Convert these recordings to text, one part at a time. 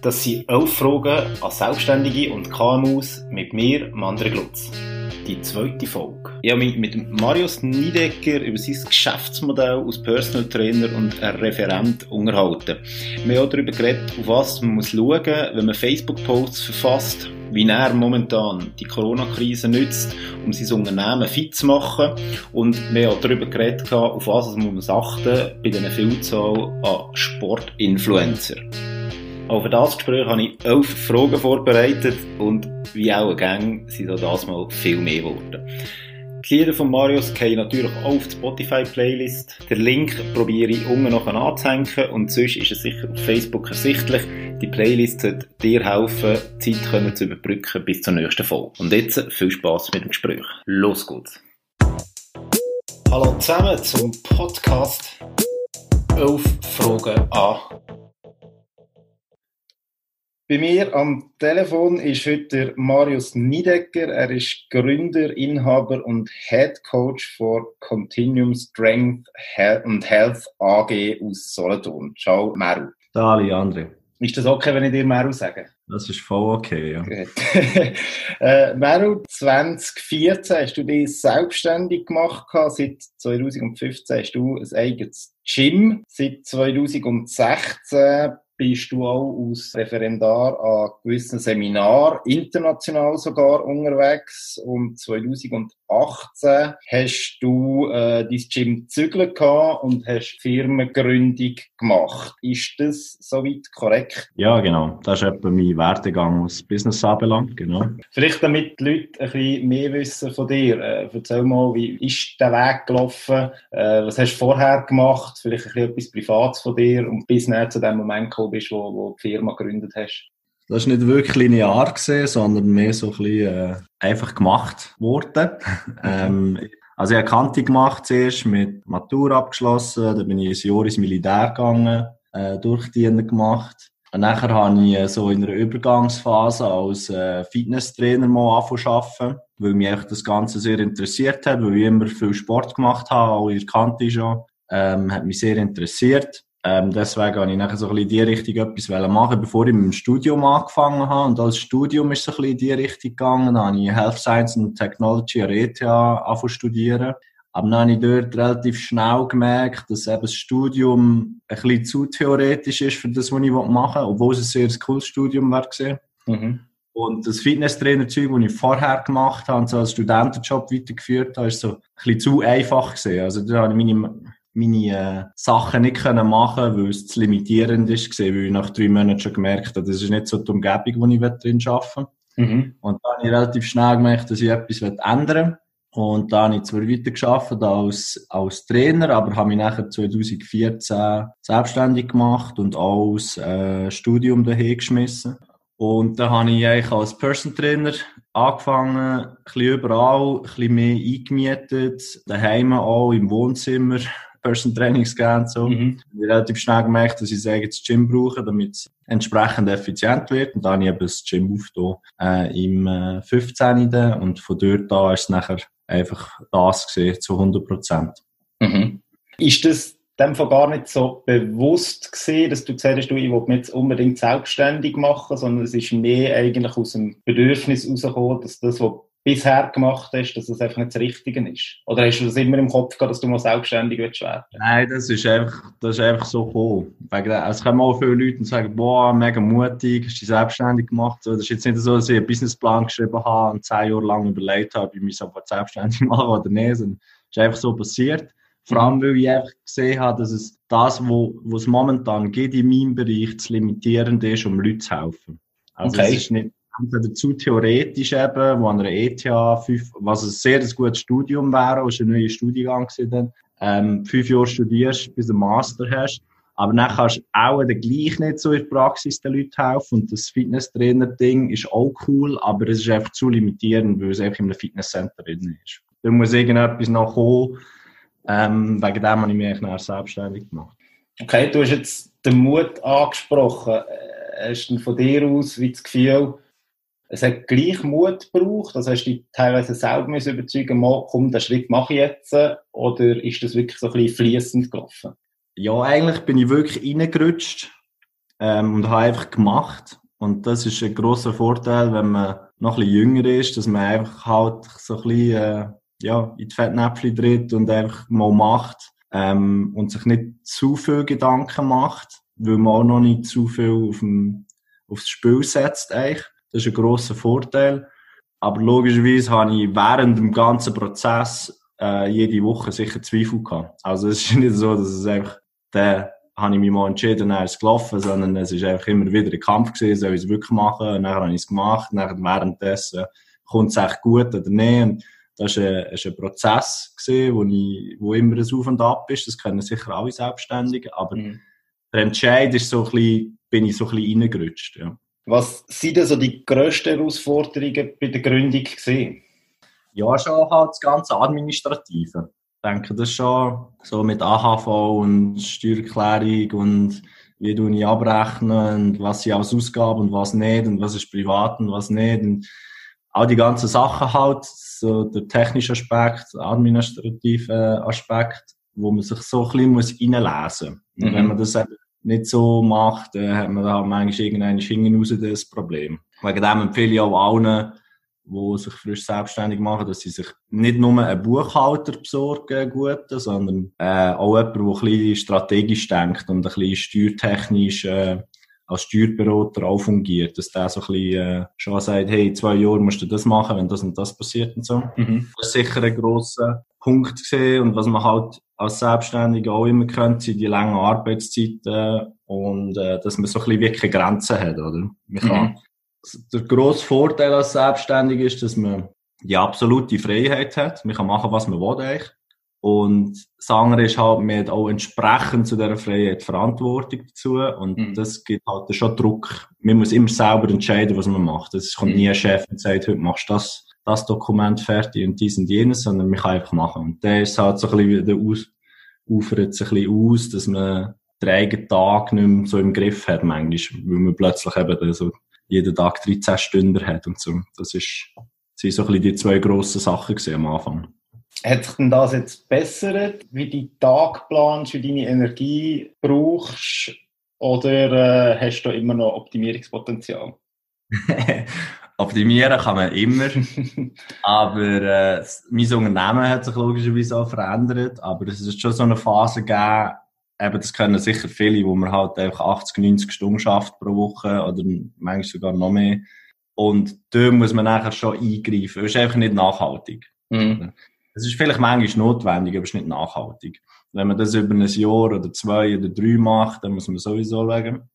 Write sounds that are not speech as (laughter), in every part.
Das sind elf Fragen an Selbstständige und KMUs mit mir, Mandre Glutz. Die zweite Folge. Ich habe mich mit Marius Niedecker über sein Geschäftsmodell als Personal Trainer und Referent unterhalten. Wir haben auch darüber geredet, auf was man muss schauen muss, wenn man Facebook-Posts verfasst, wie er momentan die Corona-Krise nützt, um sein Unternehmen fit zu machen. Und wir haben auch darüber geredet, auf was man muss achten bei dieser Vielzahl an Sportinfluencer. Auch für das Gespräch habe ich elf Fragen vorbereitet und wie auch Gang sind auch das mal viel mehr geworden. Die Lieder von Marius gehen natürlich auch auf die Spotify-Playlist. Den Link probiere ich unten noch anzuhängen und sonst ist es sicher auf Facebook ersichtlich. Die Playlist sollte dir helfen, die Zeit können zu überbrücken bis zur nächsten Folge. Und jetzt viel Spaß mit dem Gespräch. Los geht's! Hallo zusammen zum Podcast 11 Fragen an bei mir am Telefon ist heute Marius Niedecker. Er ist Gründer, Inhaber und Head Coach for Continuum Strength and Health AG aus Solothurn. Ciao, Meru. Dali, André. Ist das okay, wenn ich dir Meru sage? Das ist voll okay, ja. (laughs) äh, Meru, 2014 hast du dich selbstständig gemacht. Seit 2015 hast du ein eigenes Gym. Seit 2016 bist du auch als Referendar an gewissen Seminaren, international sogar unterwegs. Und 2018 hast du äh, dein Gym zügeln gehabt und hast Firmengründung gemacht. Ist das soweit korrekt? Ja, genau. Das ist etwa mein Werdegang, was Business anbelangt, genau. Vielleicht damit die Leute ein bisschen mehr wissen von dir. Äh, erzähl mal, wie ist der Weg gelaufen? Äh, was hast du vorher gemacht? Vielleicht ein bisschen etwas Privates von dir und bis näher zu dem Moment gekommen bist, wo, wo die Firma gegründet hast? Das war nicht wirklich linear, gesehen, sondern mehr so ein bisschen äh, einfach gemacht worden. (laughs) ähm, also ich habe Kante gemacht zuerst, mit Matur abgeschlossen, dann bin ich ein Jahr ins Militär gegangen, äh, Durchdienen gemacht. Und nachher habe ich äh, so in einer Übergangsphase als äh, Fitnesstrainer mal angefangen arbeiten, weil mich das Ganze sehr interessiert hat, weil ich immer viel Sport gemacht habe, auch in der Kante schon. Ähm, hat mich sehr interessiert. Ähm, deswegen habe ich nachher so ein bisschen in die Richtung etwas machen bevor ich mit dem Studium angefangen habe. Und als Studium ist es so ein bisschen in die Richtung gegangen. Dann habe ich Health Science and Technology an ETH angefangen studieren. Aber dann habe ich dort relativ schnell gemerkt, dass eben das Studium ein bisschen zu theoretisch ist für das, was ich machen will, obwohl es ein sehr cooles Studium war. Mhm. Und das Fitnesstrainer-Zeug, das ich vorher gemacht habe und so als Studentenjob weitergeführt habe, ist so ein bisschen zu einfach gesehen. Also da habe ich meine meine äh, Sachen nicht können machen weil es zu limitierend ist, weil ich nach drei Monaten schon gemerkt habe, das ist nicht so die Umgebung, wo ich drin arbeiten mhm. Und dann habe ich relativ schnell gemerkt, dass ich etwas ändern will. Und dann habe ich zwar weiter gearbeitet als, als Trainer, aber habe mich nachher 2014 selbstständig gemacht und auch das äh, Studium daher geschmissen. Und dann habe ich eigentlich als Person Trainer angefangen, ein bisschen überall, ein bisschen mehr eingemietet, daheim auch, im Wohnzimmer, Person Trainings gegeben. So. Mhm. Ich habe relativ schnell gemerkt, dass ich ein eigenes Gym brauche, damit es entsprechend effizient wird. Und dann habe ich eben das Gym aufgetan, äh, im äh, 15. Und von dort an ist es nachher einfach das gesehen, zu 100 Prozent. Mhm. Ist das dem von gar nicht so bewusst gesehen, dass du gesagt hast, du, ich will mich jetzt unbedingt selbstständig machen, sondern es ist mehr eigentlich aus dem Bedürfnis herausgekommen, dass das, was bisher gemacht hast, dass das einfach nicht das Richtige ist? Oder hast du das immer im Kopf gehabt, dass du mal selbstständig werden willst Nein, das ist einfach, das ist einfach so gekommen. Es kommen auch viele Leute und sagen, boah, mega mutig, hast du dich selbstständig gemacht. Das ist jetzt nicht so, dass ich einen Businessplan geschrieben habe und zehn Jahre lang überlegt habe, ob ich mich selbstständig (laughs) mache oder nicht. Es ist einfach so passiert. Vor allem, weil ich einfach gesehen habe, dass es das, was es momentan geht in meinem Bereich, zu limitierend ist, um Leuten zu helfen. Also okay. es ist nicht entweder zu theoretisch eben, wo an einer ETH, fünf, was ein sehr gutes Studium wäre, ist ein neuer Studiengang gewesen, ähm, fünf Jahre studierst, bis du einen Master hast. Aber dann kannst du auch dann gleich nicht so in der Praxis den Leuten helfen. Und das Fitnesstrainer-Ding ist auch cool, aber es ist einfach zu limitierend, weil es einfach in einem Fitnesscenter drin ist. Da muss irgendetwas noch kommen. Ähm, wegen dem habe ich mich eigentlich selbstständig gemacht. Okay, du hast jetzt den Mut angesprochen. Äh, hast du von dir aus wie das Gefühl, es hat gleich Mut gebraucht, also hast du dich teilweise selber müssen überzeugen, mal, komm, den Schritt mache ich jetzt, oder ist das wirklich so ein bisschen fließend gelaufen? Ja, eigentlich bin ich wirklich reingerutscht. ähm, und habe einfach gemacht. Und das ist ein großer Vorteil, wenn man noch ein bisschen jünger ist, dass man einfach halt so ein bisschen, äh, ja, in die Fettnäpfchen tritt und einfach mal macht, ähm, und sich nicht zu viel Gedanken macht, weil man auch noch nicht zu viel auf dem, aufs Spiel setzt eigentlich. Das ist ein grosser Vorteil. Aber logischerweise habe ich während dem ganzen Prozess äh, jede Woche sicher Zweifel gehabt. Also es ist (laughs) nicht so, dass es einfach, der habe ich mich mal entschieden, dann ist es gelaufen, sondern es ist einfach immer wieder ein Kampf gewesen, soll ich es wirklich machen, und dann habe ich es gemacht, dann währenddessen kommt es echt gut oder nicht. Und das war ein, ein Prozess, gewesen, wo, ich, wo immer ein Auf und Ab ist. Das können sicher alle Selbstständige. Aber mhm. der Entscheid ist so ein bisschen, bin ich so ein bisschen reingerutscht. Ja. Was sind denn so die grössten Herausforderungen bei der Gründung gesehen? Ja, schon halt das ganze Administrative. Ich denke, das schon so mit AHV und Steuererklärung und wie du ich abrechnen und was sie als Ausgaben und was nicht und was ist privat und was nicht und auch die ganzen Sachen halt, so der technische Aspekt, der administrative Aspekt, wo man sich so ein bisschen reinlesen muss. Mhm. wenn man das eben nicht so macht, dann hat man da manchmal irgendein hinten raus das Problem. Wegen dem empfehle ich auch allen, die sich frisch selbstständig machen, dass sie sich nicht nur einen Buchhalter besorgen, guten, sondern äh, auch jemanden, der ein bisschen strategisch denkt und ein bisschen steuertechnisch äh, als Steuerberater auch fungiert, dass der so ein bisschen äh, schon sagt, hey, in zwei Jahren musst du das machen, wenn das und das passiert und so. Mhm. Das ist sicher ein grosser Punkt gesehen und was man halt als Selbstständiger auch immer kennt, sind die langen Arbeitszeiten und äh, dass man so ein bisschen wirklich Grenzen hat, oder? Man kann, mhm. Der grosse Vorteil als Selbstständiger ist, dass man die absolute Freiheit hat. Man kann machen, was man will eigentlich. Und das andere ist halt, man hat auch entsprechend zu dieser Freiheit Verantwortung dazu. Und mhm. das gibt halt schon Druck. Man muss immer selber entscheiden, was man macht. Es kommt mhm. nie ein Chef und sagt, heute machst du das, das Dokument fertig und dies und jenes, sondern man kann einfach machen. Und der ist halt so ein bisschen, der ufert sich ein bisschen aus, dass man den eigenen Tag nicht mehr so im Griff hat, manchmal, weil man plötzlich eben so jeden Tag 13 Stunden hat und so. Das ist, das sind so ein bisschen die zwei grossen Sachen am Anfang. Hat sich denn das jetzt bessert, wie du Tag planst, wie deine Energie brauchst? Oder äh, hast du immer noch Optimierungspotenzial? (laughs) Optimieren kann man immer. (laughs) aber äh, mein Unternehmen hat sich logischerweise auch verändert. Aber es ist schon so eine Phase gegeben, eben, das können sicher viele, wo man halt einfach 80, 90 Stunden schafft pro Woche oder manchmal sogar noch mehr. Und da muss man nachher schon eingreifen. Das ist einfach nicht nachhaltig. Mhm. Es ist vielleicht manchmal notwendig, aber es ist nicht nachhaltig. Wenn man das über ein Jahr oder zwei oder drei macht, dann muss man sowieso schauen.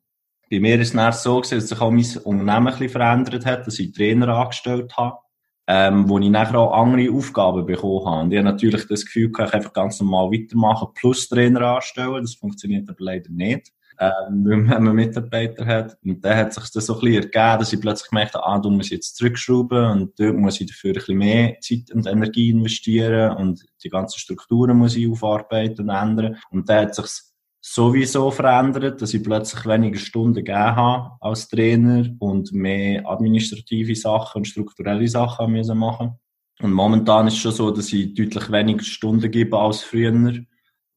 Bei mir ist es so gewesen, dass sich auch mein Unternehmen ein bisschen verändert hat, dass ich Trainer angestellt habe, ähm, wo ich nachher auch andere Aufgaben bekommen habe. Und ich habe natürlich das Gefühl, ich kann einfach ganz normal weitermachen, plus Trainer anstellen. Das funktioniert aber leider nicht ähm, wenn man Mitarbeiter hat. Und dann hat sich das so ein bisschen ergeben, dass ich plötzlich gemerkt habe, ah, du musst jetzt zurückschrauben und dort muss ich dafür ein bisschen mehr Zeit und Energie investieren und die ganzen Strukturen muss ich aufarbeiten und ändern. Und dann hat sich sowieso verändert, dass ich plötzlich weniger Stunden gegeben habe als Trainer und mehr administrative Sachen und strukturelle Sachen müssen machen. Und momentan ist es schon so, dass ich deutlich weniger Stunden gebe als früher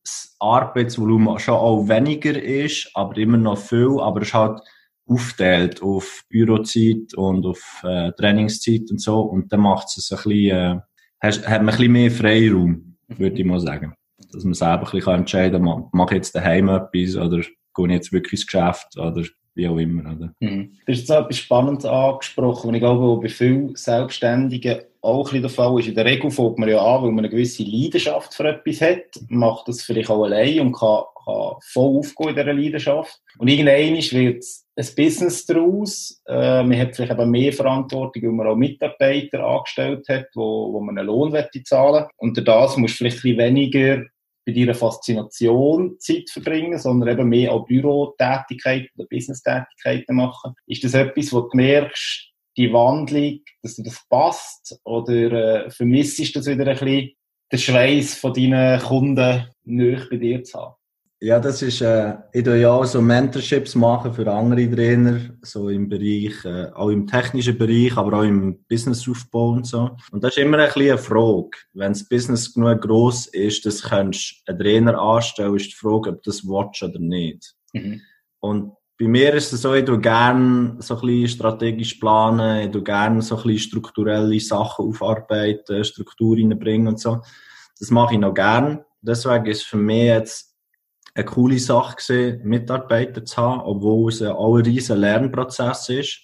das Arbeitsvolumen schon auch weniger ist, aber immer noch viel, aber es ist halt aufteilt auf Bürozeit und auf äh, Trainingszeit und so und dann macht es ein bisschen, äh, hat, man ein bisschen mehr Freiraum, würde ich mal sagen. Dass man selber ein bisschen entscheiden kann, mache ich jetzt daheim etwas oder gehe ich jetzt wirklich ins Geschäft oder wie auch immer. Oder? Mhm. Du hast jetzt etwas Spannendes angesprochen und ich glaube, bei vielen Selbstständigen auch ein der Fall ist. In der Regel fängt man ja an, weil man eine gewisse Leidenschaft für etwas hat, macht das vielleicht auch allein und kann, kann voll aufgehen in dieser Leidenschaft. Und irgendwann wird ein Business daraus. Äh, man hat vielleicht eben mehr Verantwortung, weil man auch Mitarbeiter angestellt hat, wo, wo man einen Lohn zahlen Und das musst du vielleicht ein bisschen weniger bei deiner Faszination Zeit verbringen, sondern eben mehr auch Bürotätigkeiten oder Business-Tätigkeiten machen. Ist das etwas, wo du merkst, die Wandlung, dass dir das passt? Oder äh, vermisst du das wieder ein bisschen, den Schweiß von deinen Kunden nicht bei dir zu haben? Ja, das ist, äh, ich tue ja auch so Mentorships machen für andere Trainer, so im Bereich, äh, auch im technischen Bereich, aber auch im Businessaufbau und so. Und das ist immer ein bisschen eine Frage. Wenn das Business genug gross ist, dass du einen Trainer anstellen, ist die Frage, ob das willst oder nicht. Mhm. Und bei mir ist es so, ich tue gerne so ein bisschen strategisch planen, ich tue gerne so ein bisschen strukturelle Sachen aufarbeiten, Struktur reinbringen und so. Das mache ich noch gern. Deswegen ist für mich jetzt eine coole Sache gewesen, Mitarbeiter zu haben, obwohl es auch ein riesen Lernprozess ist.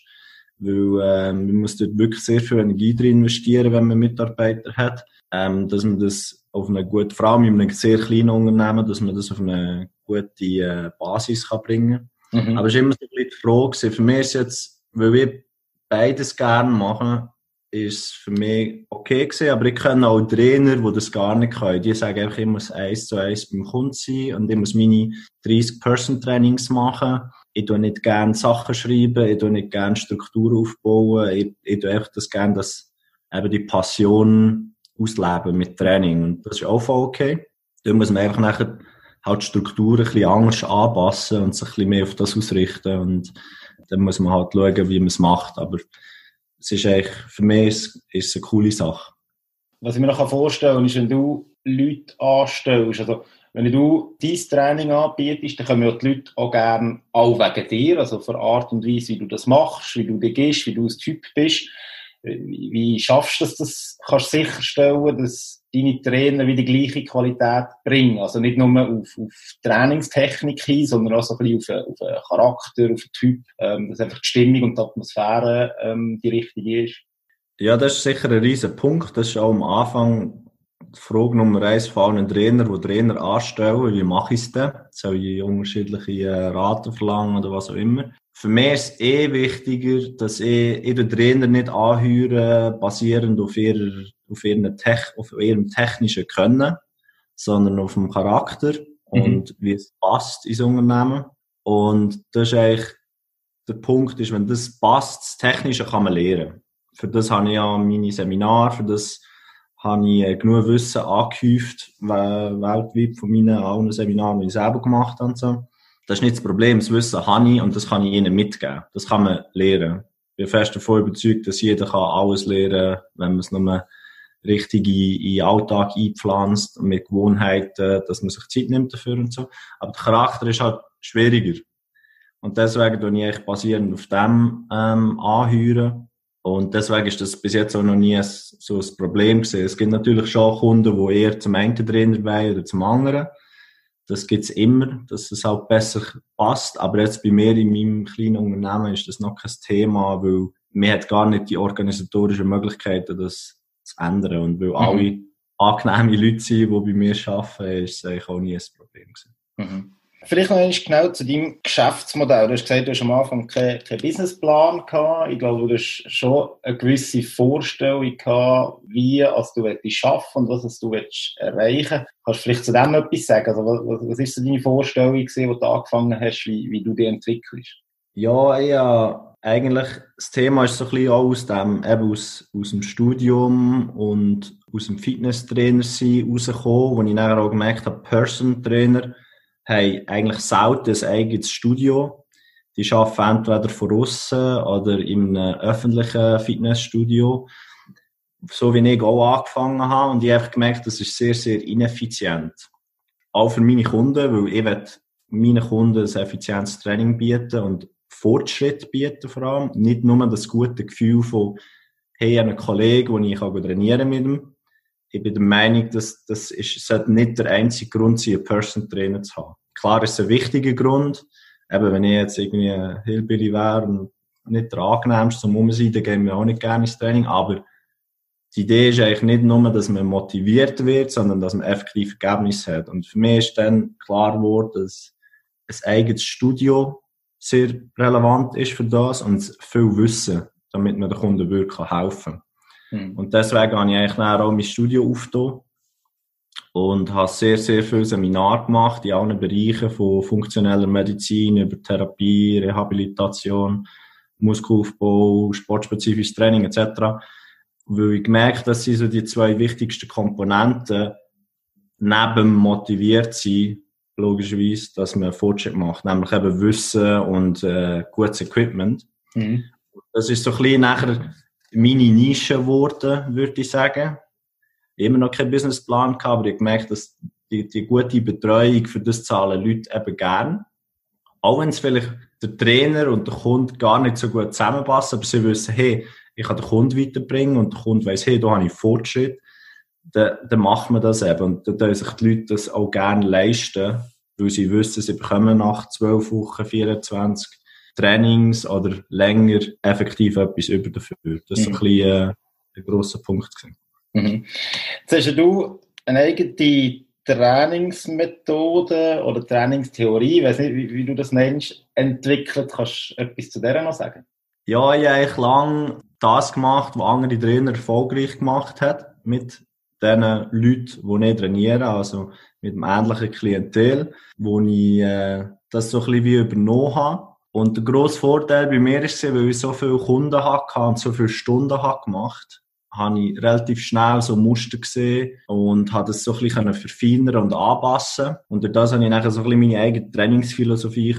Weil äh, man muss dort wirklich sehr viel Energie drin investieren, wenn man Mitarbeiter hat. Ähm, dass man das auf eine gute, vor allem in einem sehr kleinen Unternehmen, dass man das auf eine gute äh, Basis kann bringen kann. Mhm. Aber es ist immer so ein bisschen die Frage, für mich ist jetzt, weil wir beides gerne machen, ist für mich okay gewesen, aber ich kenne auch Trainer, die das gar nicht können. Die sagen einfach, ich muss eins zu eins beim Kunden sein und ich muss meine 30-Person-Trainings machen. Ich tue nicht gerne Sachen schreiben, ich tue nicht gerne Struktur aufbauen, ich, ich tue einfach das gerne, dass eben die Passion ausleben mit Training. Und das ist auch voll okay. Da muss man einfach nachher halt die Struktur ein bisschen anders anpassen und sich ein bisschen mehr auf das ausrichten und dann muss man halt schauen, wie man es macht. Aber es ist eigentlich, für mich ist, ist es eine coole Sache. Was ich mir noch vorstellen kann, ist, wenn du Leute anstellst, also wenn du dein Training anbietest, dann kommen ja die Leute auch gerne auch wegen dir, also für Art und Weise, wie du das machst, wie du dich gehst, wie du ein Typ bist. Wie, schaffst du das, das kannst sicherstellen, dass deine Trainer wieder die gleiche Qualität bringen. Also nicht nur auf, auf Trainingstechnik hin, sondern auch so ein bisschen auf, auf Charakter, auf Typ, ähm, dass einfach die Stimmung und die Atmosphäre ähm, die richtige ist. Ja, das ist sicher ein riesen Punkt. Das ist auch am Anfang die Frage Nummer eins von allen Trainer, die Trainer anstellen. Wie mache ich es denn? Soll ich unterschiedliche äh, Raten verlangen oder was auch immer? Für mich ist es eh wichtiger, dass ich den Trainer nicht anhöre, basierend auf, ihrer, auf, ihren Tech, auf ihrem technischen Können, sondern auf dem Charakter und mhm. wie es passt ins Unternehmen. Und das ist eigentlich der Punkt, ist, wenn das passt, das Technische kann man lernen. Für das habe ich ja meine Seminare, für das habe ich äh, genug Wissen angehäuft, weltweit von meinen allen Seminaren, die ich selber gemacht habe. Und so. Das ist nicht das Problem. Das Wissen habe ich und das kann ich ihnen mitgeben. Das kann man lernen. Ich bin fest davon überzeugt, dass jeder kann alles lernen kann, wenn man es nur richtig in, in Alltag einpflanzt mit Gewohnheiten, dass man sich Zeit nimmt dafür und so. Aber der Charakter ist halt schwieriger. Und deswegen tue ich eigentlich basierend auf dem ähm, anhören. Und deswegen ist das bis jetzt auch noch nie so ein Problem gewesen. Es gibt natürlich schon Kunden, die eher zum einen Trainer wollen oder zum anderen. Das gibt's immer, dass es halt besser passt. Aber jetzt bei mir in meinem kleinen Unternehmen ist das noch kein Thema, weil mir hat gar nicht die organisatorischen Möglichkeiten, das zu ändern. Und weil mhm. alle angenehme Leute sind, die bei mir arbeiten, ist es eigentlich auch nie ein Problem gewesen. Mhm. Vielleicht noch einmal genau zu deinem Geschäftsmodell. Du hast gesagt, du hast am Anfang keinen kein Businessplan gehabt. Ich glaube, du hast schon eine gewisse Vorstellung gehabt, wie als du willst arbeiten und was du willst erreichen Kannst du vielleicht zu dem etwas sagen? Also, was, was ist so deine Vorstellung gewesen, wo du angefangen hast, wie, wie du die entwickelst? Ja, ja, eigentlich, das Thema ist so ein bisschen auch aus dem, eben aus, aus dem Studium und aus dem Fitnesstrainer sein rausgekommen, wo ich nachher auch gemerkt habe, Person Trainer, haben eigentlich selten ein eigenes Studio. Die arbeiten entweder von außen oder in einem öffentlichen Fitnessstudio. So wie ich auch angefangen habe. Und ich habe gemerkt, das ist sehr, sehr ineffizient. Auch für meine Kunden, weil ich meinen Kunden ein effizientes Training bieten und Fortschritt bieten vor allem. Nicht nur das gute Gefühl von, hey, einen Kollegen, den ich trainieren mit ihm, ich bin der Meinung, dass das ist, sollte nicht der einzige Grund sein, einen Person Trainer zu haben. Klar ist es ein wichtiger Grund. Eben, wenn ich jetzt irgendwie ein Hillbilly wäre und nicht der angenehmste zum Umsein, dann gehen wir auch nicht gerne ins Training. Aber die Idee ist eigentlich nicht nur, dass man motiviert wird, sondern dass man effektiv Ergebnisse hat. Und für mich ist dann klar geworden, dass ein eigenes Studio sehr relevant ist für das und viel Wissen, damit man den Kunden wirklich helfen kann. Mhm. Und deswegen habe ich eigentlich auch mein Studio aufgetan und habe sehr, sehr viel Seminar gemacht in allen Bereichen von funktioneller Medizin über Therapie, Rehabilitation, Muskelaufbau, sportspezifisches Training etc. Weil ich gemerkt dass sie so die zwei wichtigsten Komponenten neben motiviert sind, logischerweise, dass man Fortschritt macht, nämlich eben Wissen und äh, gutes Equipment. Mhm. Das ist so ein bisschen nachher meine Nische geworden, würde ich sagen. Immer noch keinen Businessplan gehabt, aber ich gemerkt, dass die, die gute Betreuung für das zahlen Leute eben gern. Auch wenn es vielleicht der Trainer und der Kunde gar nicht so gut zusammenpassen, aber sie wissen, hey, ich kann den Kunden weiterbringen und der Kunde weiss, hey, da habe ich Fortschritt, dann, dann macht man das eben. Und dann können sich die Leute das auch gerne leisten, weil sie wissen, sie bekommen nach 12 Wochen, 24 Trainings oder länger effektiv etwas über dafür. Das ist mhm. so ein bisschen äh, ein grosser Punkt. Gewesen. Mhm. Jetzt hast du eine eigene Trainingsmethode oder Trainingstheorie, ich weiß nicht, wie, wie, du das nennst, entwickelt. Kannst du etwas zu der noch sagen? Ja, ich habe eigentlich lange das gemacht, was andere Trainer erfolgreich gemacht haben, mit den Leuten, die nicht trainieren, also mit einem ähnlichen Klientel, wo ich äh, das so ein bisschen wie übernommen habe. Und der grosse Vorteil bei mir ist, weil ich so viele Kunden hatte und so viele Stunden habe gemacht habe ich relativ schnell so Muster gesehen und habe das so ein bisschen verfeinern und anpassen. Und durch das habe ich nachher so ein bisschen meine eigene Trainingsphilosophie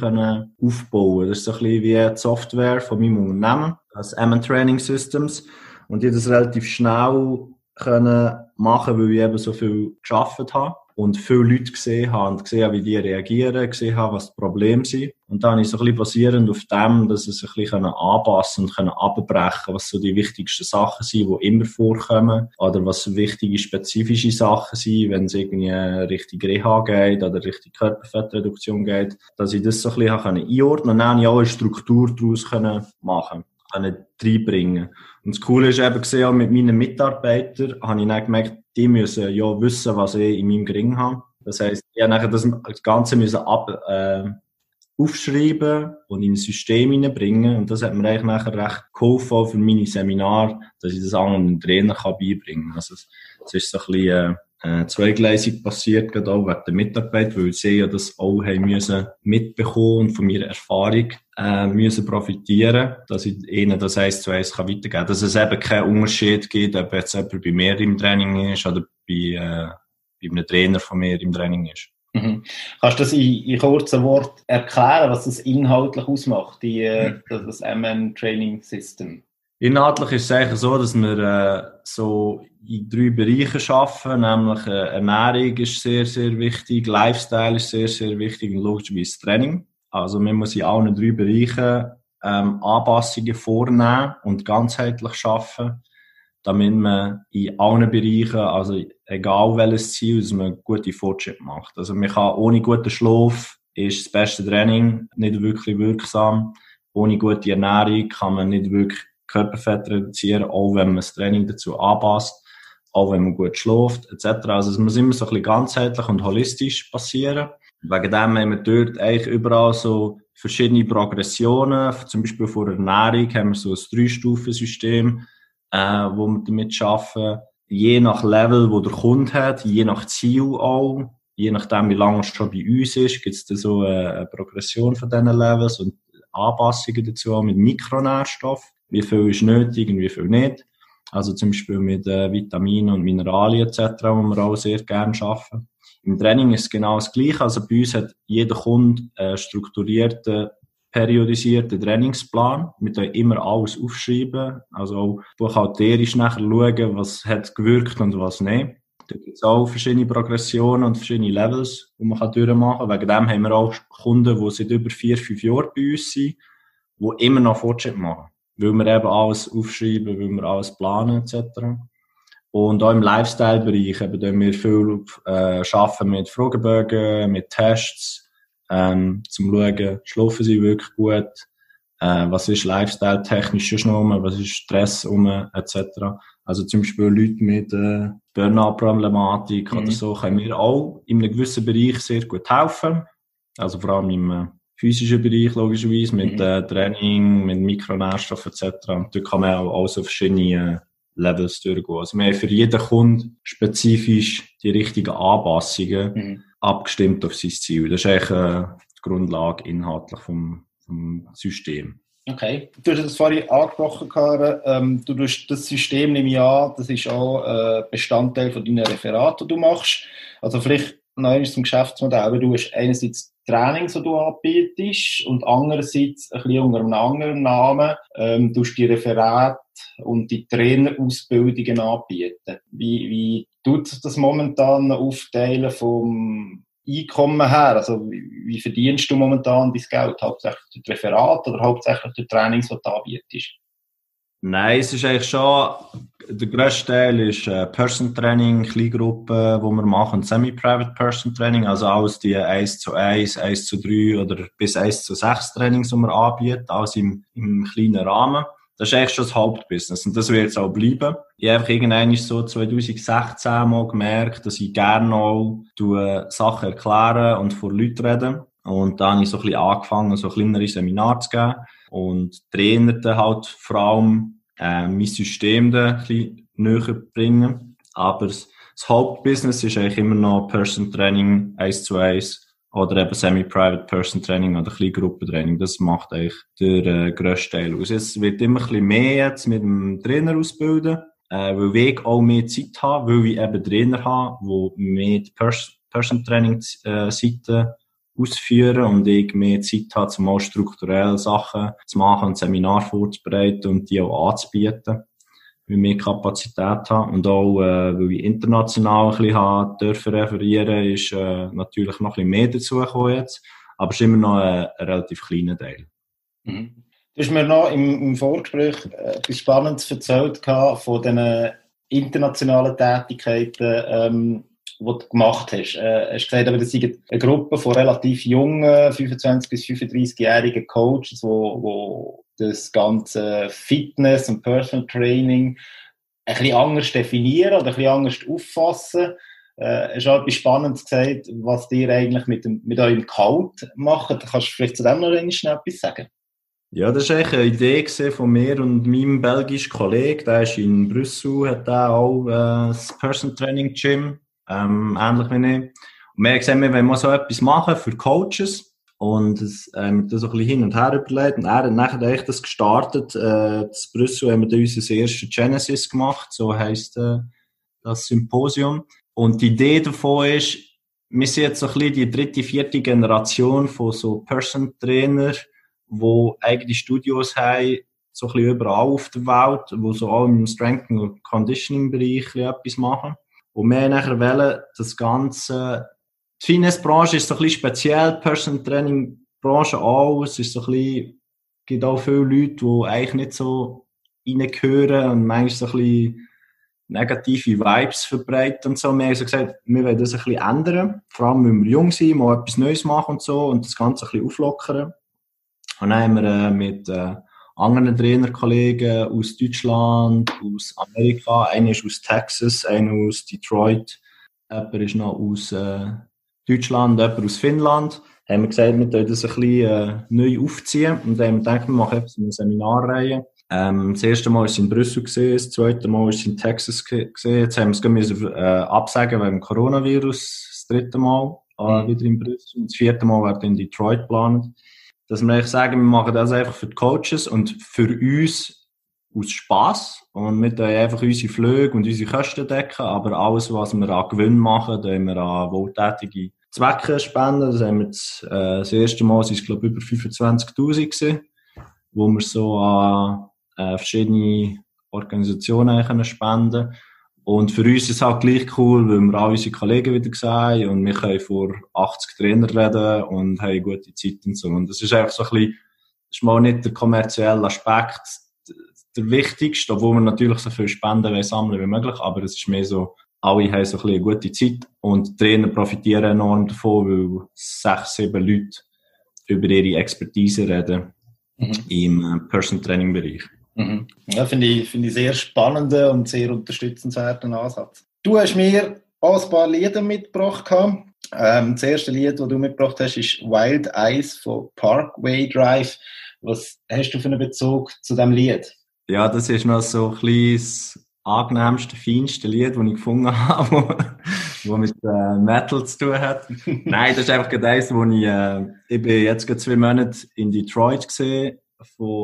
aufbauen. Das ist so ein bisschen wie die Software von meinem Unternehmen, das MN Training Systems. Und ich habe das relativ schnell können machen, weil ich eben so viel geschafft habe und viele Leute gesehen habe und gesehen habe, wie die reagieren, gesehen habe, was die Probleme sind. Und dann ich so ein bisschen basierend auf dem, dass sie sich ein bisschen anpassen und können abbrechen, was so die wichtigsten Sachen sind, die immer vorkommen, oder was wichtige spezifische Sachen sind, wenn es irgendwie Richtung Reha geht oder Richtung Körperfettreduktion geht, dass ich das so ein bisschen einordnen und dann habe ich auch eine Struktur daraus können machen können reinbringen. Und das Coole ist eben gesehen, mit meinen Mitarbeitern habe ich dann gemerkt, die müssen ja wissen, was ich in meinem Gring habe. Das heisst, ich habe das, Ganze müssen ab, äh, aufschreiben und in ein System hineinbringen. Und das hat mir eigentlich nachher recht geholfen, auch für meine Seminare, dass ich das anderen Trainer beibringen kann. Also, es ist so ein bisschen, äh, äh, zweigleisig passiert, gerade auch wegen der Mitarbeit, weil sie ja das auch haben müssen mitbekommen und von meiner Erfahrung äh, müssen profitieren, dass ich ihnen das eins zu eins kann weitergeben kann. Dass es eben keinen Unterschied gibt, ob jetzt jemand bei mir im Training ist oder bei, äh, bei einem Trainer von mir im Training ist. Mhm. Kannst du das in, in kurzen Worten erklären, was das inhaltlich ausmacht, die, mhm. das MN Training System? Inhaltlich ist es eigentlich so, dass wir äh, so in drei Bereichen arbeiten, nämlich äh, Ernährung ist sehr, sehr wichtig, Lifestyle ist sehr, sehr wichtig und logischerweise Training. Also man muss in allen drei Bereichen ähm, Anpassungen vornehmen und ganzheitlich arbeiten, damit man in allen Bereichen, also egal welches Ziel, dass man gute Fortschritte macht. Also man kann ohne guten Schlaf ist das beste Training nicht wirklich wirksam. Ohne gute Ernährung kann man nicht wirklich Körperfett reduzieren, auch wenn man das Training dazu anpasst, auch wenn man gut schläft, etc. Also es muss immer so ein bisschen ganzheitlich und holistisch passieren. Wegen dem haben wir dort eigentlich überall so verschiedene Progressionen. Zum Beispiel vor Ernährung haben wir so ein Drei-Stufen-System, äh, wo wir damit arbeiten. Je nach Level, wo der Kunde hat, je nach Ziel auch, je nachdem, wie lange es schon bei uns ist, gibt es da so eine Progression von diesen Levels und Anpassungen dazu auch mit Mikronährstoffen. Wie viel ist nötig und wie viel nicht. Also zum Beispiel mit äh, Vitaminen und Mineralien etc., wo wir auch sehr gerne arbeiten. Im Training ist es genau das Gleiche. Also bei uns hat jeder Kunde einen strukturierten, periodisierten Trainingsplan. Wir können immer alles aufschreiben. Also auch buchhalterisch nachher schauen, was hat gewirkt und was nicht. Da gibt es auch verschiedene Progressionen und verschiedene Levels, die man durchmachen kann. Wegen dem haben wir auch Kunden, die seit über vier, fünf Jahren bei uns sind, die immer noch Fortschritt machen. Weil wir eben alles aufschreiben, weil wir alles planen etc. Und auch im Lifestyle-Bereich eben wir viel äh, arbeiten mit Fragebögen, mit Tests, ähm, zum schauen, schlafen sie wirklich gut, äh, was ist Lifestyle-technisch schon was ist Stress um, etc. Also zum Beispiel Leute mit äh, Burnout-Problematik mhm. oder so können wir auch in einem gewissen Bereich sehr gut helfen. Also vor allem im äh, physischen Bereich logischerweise, mit mhm. äh, Training, mit Mikronährstoffen etc. Und dort kann man auch, auch so verschiedene äh, Levels durchgehen. Also wir haben für jeden Kunden spezifisch die richtigen Anpassungen mhm. abgestimmt auf sein Ziel. Das ist eigentlich äh, die Grundlage inhaltlich vom, vom System. Okay. Du hast es vorhin angesprochen, Karen. Ähm, du tust das System nehme ich an, das ist auch äh, Bestandteil von deinen Referaten, die du machst. Also vielleicht noch zum Geschäftsmodell. Du hast einerseits Trainings, die du anbietest und andererseits ein bisschen unter einem anderen Namen ähm, du die Referate und die Trainerausbildungen anbieten. Wie, wie tut sich das momentan aufteilen vom Einkommen her? Also wie, wie verdienst du momentan dein Geld? Hauptsächlich durch Referat oder hauptsächlich durch Trainings, die du anbietest? Nein, es ist eigentlich schon, der grösste Teil ist äh, Person Training, Kleingruppen, wo wir machen, Semi-Private Person Training, also alles die 1 zu 1, 1 zu 3 oder bis 1 zu 6 Trainings, die wir anbieten, alles im, im kleinen Rahmen. Das ist eigentlich schon das Hauptbusiness und das wird es auch bleiben. Ich habe einfach irgendwann so 2016 mal gemerkt, dass ich gerne auch Sachen erklären und vor Leuten reden. Und da habe ich so ein bisschen angefangen, so kleinere Seminare zu geben und Trainer halt vor allem äh, mein System da ein bisschen näher bringen. Aber das, Hauptbusiness ist eigentlich immer noch Person Training 1 zu 1 oder eben Semi-Private Person Training oder Kleingruppentraining. Das macht eigentlich der äh, grösste Teil aus. Es wird immer ein bisschen mehr jetzt mit dem Trainer ausbilden, äh, weil ich auch mehr Zeit habe, weil ich eben Trainer habe, die mehr die Pers Person Training äh, Seite ausführen und ich mehr Zeit habe, um auch strukturell Sachen zu machen und Seminar vorzubereiten und die auch anzubieten, weil ich mehr Kapazität habe und auch, äh, weil ich international ein bisschen habe, dürfen referieren, ist äh, natürlich noch ein bisschen mehr dazu gekommen jetzt, aber es ist immer noch ein, ein relativ kleiner Teil. Mhm. Du hast mir noch im, im Vorgespräch äh, etwas Spannendes erzählt von diesen internationalen Tätigkeiten, ähm, die du gemacht hast. Äh, hast gesagt, aber das ist eine Gruppe von relativ jungen, 25- bis 35-jährigen Coaches, wo, wo das ganze Fitness und Personal Training ein bisschen anders definieren oder ein bisschen anders auffassen. Äh, hast auch etwas Spannendes gesagt, was dir eigentlich mit, dem, mit eurem Cult macht. Kannst du vielleicht zu dem noch schnell etwas sagen? Ja, das war eine Idee von mir und meinem belgischen Kollegen. Der ist in Brüssel, hat auch äh, das Person Training Gym ähm, ähnlich wie ich. Und wir haben gesehen, wir wollen so etwas machen für Coaches und das, ähm, das so ein bisschen hin und her überlegt. Und er hat nachher echt das gestartet. Äh, in Brüssel haben wir dann unser erstes Genesis gemacht, so heisst äh, das Symposium. Und die Idee davon ist, wir sind jetzt so ein bisschen die dritte, vierte Generation von so Person-Trainer, die eigene Studios haben, so ein bisschen überall auf der Welt, wo so auch im Strength and Conditioning Bereich etwas machen. Und wir nachher wollen das Ganze, die Finance-Branche ist so ein bisschen speziell, Person Training Branche auch, es ist so ein bisschen, gibt auch viele Leute, die eigentlich nicht so reingehören und manchmal so ein bisschen negative Vibes verbreiten und so. Wir haben so gesagt, wir wollen das ein bisschen ändern, vor allem wenn wir jung sind, mal etwas Neues machen und so und das Ganze ein bisschen auflockern. Und dann haben wir äh, mit äh, anderen Trainerkollegen aus Deutschland, aus Amerika. Einer ist aus Texas, einer aus Detroit, jemand ist noch aus äh, Deutschland, jemand aus Finnland. Haben wir gesagt, wir wollen das ein bisschen äh, neu aufziehen und dann haben wir gedacht, wir machen einfach eine Seminarreihe. Ähm, das erste Mal war es in Brüssel, gesehen, das zweite Mal war es in Texas. Gesehen. Jetzt haben wir es äh, absagen wegen Coronavirus, das dritte Mal äh, mhm. wieder in Brüssel. Und das vierte Mal wird in Detroit geplant dass wir eigentlich sagen, wir machen das einfach für die Coaches und für uns aus Spass. Und wir tun einfach unsere Flüge und unsere Kosten decken, aber alles, was wir an Gewinn machen, tun wir an wohltätige Zwecke spenden. Das haben wir das, äh, das erste Mal, sind glaube über 25'000 gewesen, wo wir so an äh, verschiedene Organisationen spenden und für uns ist es halt gleich cool, weil wir auch unsere Kollegen wieder sehen und wir können vor 80 Trainer reden und haben gute Zeit und so. Und das ist einfach so ein bisschen, das ist mal nicht der kommerzielle Aspekt der wichtigste, obwohl wir natürlich so viel Spenden sammeln wie möglich, aber es ist mehr so, alle haben so ein bisschen eine gute Zeit und die Trainer profitieren enorm davon, weil sechs, sieben Leute über ihre Expertise reden mhm. im äh, Person Training Bereich. Mhm. Ja, finde ich, finde ich sehr spannenden und sehr unterstützenswerten Ansatz. Du hast mir auch ein paar Lieder mitgebracht. Ähm, das erste Lied, das du mitgebracht hast, ist Wild Eyes von Parkway Drive. Was hast du für einen Bezug zu diesem Lied? Ja, das ist noch so ein kleines, angenehmste, feinste Lied, das ich gefunden (laughs) habe, das mit äh, Metal zu tun hat. (laughs) Nein, das ist einfach eins, wo ich, äh, ich bin jetzt gerade zwei Monate in Detroit gesehen,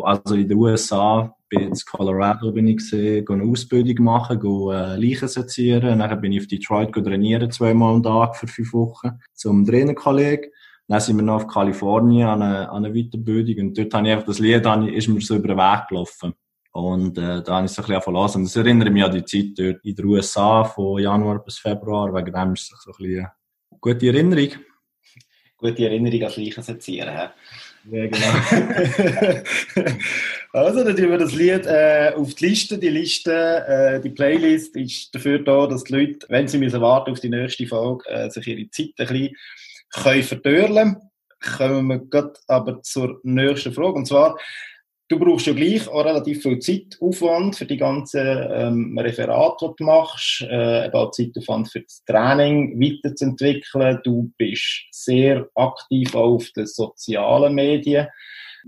also in den USA, bin in Colorado bin ich gesehen, eine Ausbildung machen, gehe, äh, Leichen sezieren. Dann bin ich auf Detroit trainieren, zweimal am Tag für fünf Wochen, zum Trainerkollegen. Dann sind wir noch auf Kalifornien an einer, an einer Weiterbildung und dort habe ich einfach das Lied, dann ist mir so über den Weg gelaufen. Und äh, da habe ich es ein bisschen verlassen. Das erinnert mich an die Zeit dort in den USA von Januar bis Februar. Wegen dem ist es so ein bisschen eine gute Erinnerung. gute Erinnerung als Leichen sezieren. Ja, genau. (laughs) also, dann tun wir das Lied äh, auf die Liste. Die Liste, äh, die Playlist ist dafür da, dass die Leute, wenn sie müssen warten auf die nächste Folge, äh, sich ihre Zeit ein bisschen können verdörlen Kommen wir gerade aber zur nächsten Frage. Und zwar, du brauchst ja gleich auch relativ viel Zeitaufwand für die ganzen ähm, Referate, die du machst, äh, eben auch Zeitaufwand für das Training weiterzuentwickeln. Du bist sehr aktiv auf den sozialen Medien.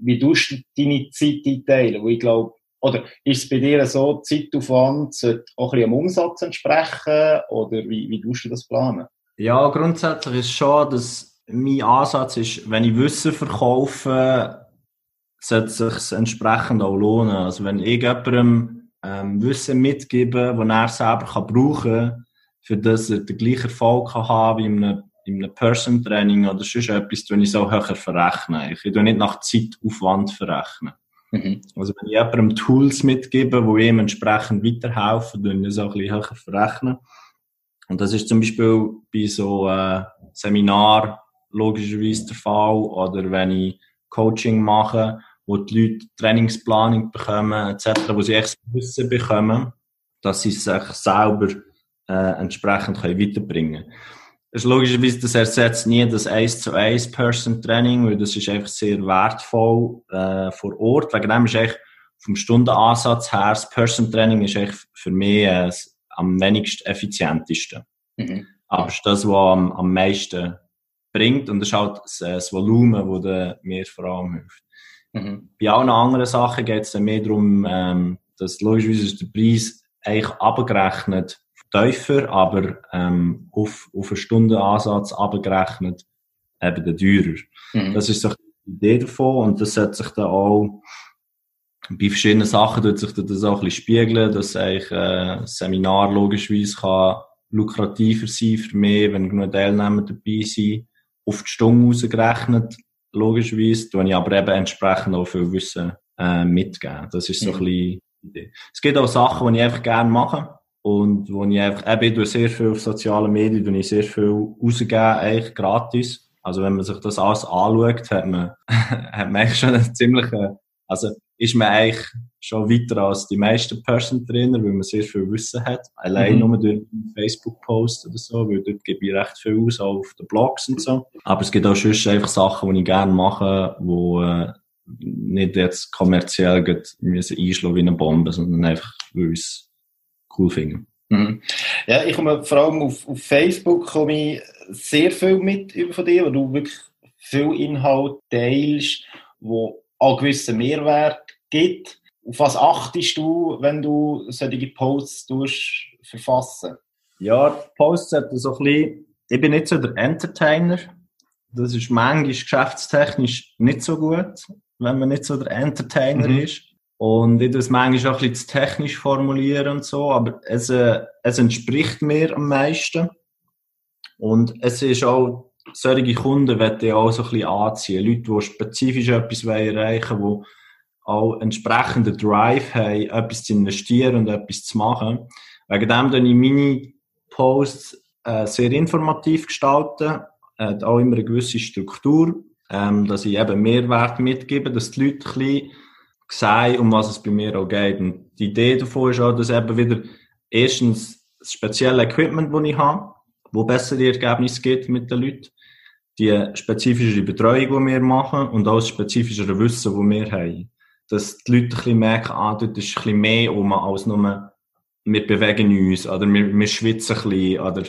Wie tust du deine Zeit einteilen? Weil ich glaube, oder ist es bei dir so, Zeitaufwand sollte auch ein bisschen am Umsatz entsprechen? Oder wie, wie tust du das planen? Ja, grundsätzlich ist schon, dass mein Ansatz ist, wenn ich Wissen verkaufe, sollte es sich entsprechend auch lohnen. Also wenn ich jemandem ähm, Wissen mitgebe, das er selber kann brauchen kann, für das er den gleichen Erfolg kann haben wie in einem, in einem Person-Training oder sonst etwas, tue ich so höher verrechnen. Ich tue nicht nach Zeitaufwand verrechnen. Mhm. Also wenn ich jemandem Tools mitgebe, die ihm entsprechend weiterhelfen, tue ich das auch ein bisschen höher verrechnen. Und das ist zum Beispiel bei so äh, Seminar logischerweise der Fall oder wenn ich Coaching mache, wo die Leute Trainingsplanung bekommen, etc., wo sie echt Wissen bekommen, dass sie sich selber äh, entsprechend können weiterbringen können. Das ist logischerweise, das ersetzt nie das 1 zu 1 Person Training, weil das ist einfach sehr wertvoll äh, vor Ort. Wegen dem ist echt vom Stundenansatz her, das Person Training ist echt für mich äh, am wenigst effizientesten. Mhm. Aber es ist das, was am, am meisten bringt und das ist halt das, das Volumen, das mir vor allem hilft. Mhm. Bei allen anderen Sachen geht es dann mehr darum, ähm, dass logischerweise ist der Preis eigentlich abgerechnet tiefer, aber ähm, auf, auf einen Stundenansatz abgerechnet eben der teurer. Mhm. Das ist so die Idee davon und das setzt sich dann auch bei verschiedenen Sachen tut sich das auch ein bisschen spiegeln, dass eigentlich äh, ein Seminar logischerweise kann lukrativer sein für mich, wenn genug Teilnehmer dabei sind, auf die Stunde ausgerechnet, logischerweise, tue ich aber eben entsprechend auch viel Wissen äh, mitgeben. Das ist so mhm. ein bisschen die Idee. Es gibt auch Sachen, die ich einfach gerne mache und wo ich einfach, eben, ich sehr viel auf sozialen Medien, tue ich sehr viel rausgeben, eigentlich gratis. Also wenn man sich das alles anschaut, hat man, (laughs) hat man eigentlich schon einen ziemlichen, also ist man eigentlich schon weiter als die meisten Person Trainer, weil man sehr viel Wissen hat. Allein mhm. nur durch Facebook-Posts oder so, weil dort gebe ich recht viel aus, auch auf den Blogs und so. Aber es gibt auch sonst einfach Sachen, die ich gerne mache, wo äh, nicht jetzt kommerziell müssen einschlagen wie eine Bombe, sondern einfach, weil ich es cool finde. Mhm. Ja, ich komme vor allem auf, auf Facebook komme ich sehr viel mit über von dir, wo du wirklich viel Inhalt teilst, wo auch gewissen Mehrwert gibt. Auf was achtest du, wenn du solche Posts verfassen? Ja, die Posts sollten so ein bisschen, ich bin nicht so der Entertainer. Das ist manchmal geschäftstechnisch nicht so gut, wenn man nicht so der Entertainer mhm. ist. Und ich es manchmal auch ein bisschen zu technisch formulieren und so, aber es, äh, es entspricht mir am meisten. Und es ist auch solche Kunden werden ja auch so ein bisschen anziehen. Leute, die spezifisch etwas erreichen wollen, die auch entsprechenden Drive haben, etwas zu investieren und etwas zu machen. Wegen dem dann ich meine Posts äh, sehr informativ gestalten, äh, auch immer eine gewisse Struktur, ähm, dass ich eben Mehrwert mitgebe, dass die Leute ein bisschen sehen, um was es bei mir auch geht. Und die Idee davon ist auch, dass eben wieder erstens das spezielle Equipment, das ich habe, wo bessere Ergebnisse gibt mit den Leuten, die spezifische Betreuung, die wir machen und auch das spezifische Wissen, das wir haben. Dass die Leute ein bisschen merken, ah, dort ist ein bisschen mehr um als nur, wir bewegen uns oder wir, wir schwitzen ein bisschen oder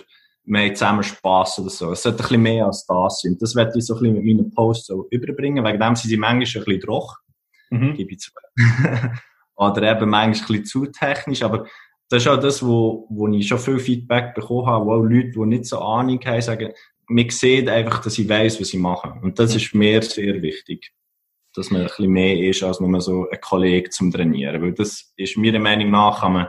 wir haben zusammen Spass oder so. Es sollte ein bisschen mehr als das sein. Das werde ich so ein bisschen mit meinen Posts so überbringen. Wegen dem sind sie manchmal ein bisschen troch. Mhm. Gebe ich zu. (laughs) oder eben manchmal ein bisschen zu technisch, aber das ist auch das, wo, wo ich schon viel Feedback bekommen habe, wo auch Leute, die nicht so Ahnung haben, sagen, man sieht einfach, dass ich weiß, was ich mache. Und das ist mir sehr wichtig. Dass man ein bisschen mehr ist, als nur so ein Kollege zum Trainieren. Weil das ist meiner Meinung nach, kann man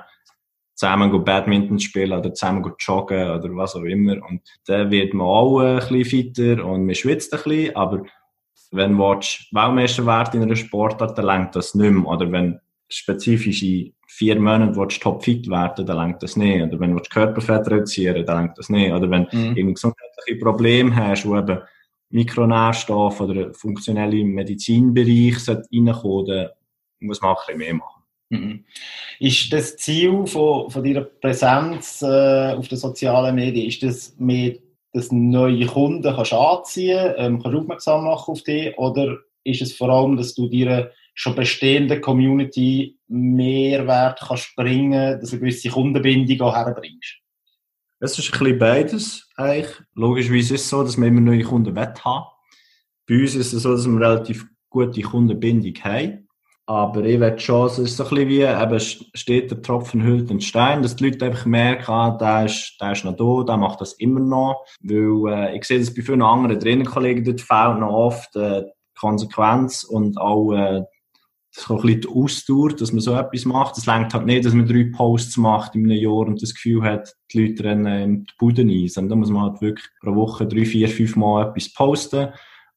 zusammen Badminton spielen oder zusammen joggen oder was auch immer. Und dann wird man auch ein bisschen fitter und man schwitzt ein bisschen, aber wenn du Weltmeister werden in einer Sportart, dann lenkt das nicht mehr. Oder wenn spezifische vier Monate willst topfit werden, dann lenkt das nicht. Oder wenn du Körperfett reduzieren dann lenkt das nicht. Oder wenn mhm. du gesundheitliche Probleme hast, wo eben Mikronährstoff oder funktionelle Medizinbereich reinkommen, dann muss man auch ein bisschen mehr machen. Mhm. Ist das Ziel von, von deiner Präsenz äh, auf den sozialen Medien, ist das mehr, dass neue Kunden kannst anziehen ähm, kannst, aufmerksam machen auf dich, oder ist es vor allem, dass du dir schon bestehende Community Mehrwert kannst bringen, dass du eine gewisse Kundenbindung auch herbringst? Es ist ein bisschen beides eigentlich. Logischerweise ist es so, dass wir immer neue Kunden haben. Bei uns ist es so, dass wir relativ gute Kundenbindung haben. Aber ich werde schon, es ist so ein bisschen wie, eben steht der Tropfen hüllt den Stein, dass die Leute einfach merken, ah, der ist, der ist noch da, der macht das immer noch. Weil, äh, ich sehe das bei vielen anderen Trainerkollegen, dort fehlt noch oft, äh, Konsequenz und auch, äh, so ein bisschen die Ausdauer, dass man so etwas macht. Es längt halt nicht, dass man drei Posts macht in einem Jahr und das Gefühl hat, die Leute rennen in die Bude ein, sondern da muss man halt wirklich pro Woche drei, vier, fünf Mal etwas posten.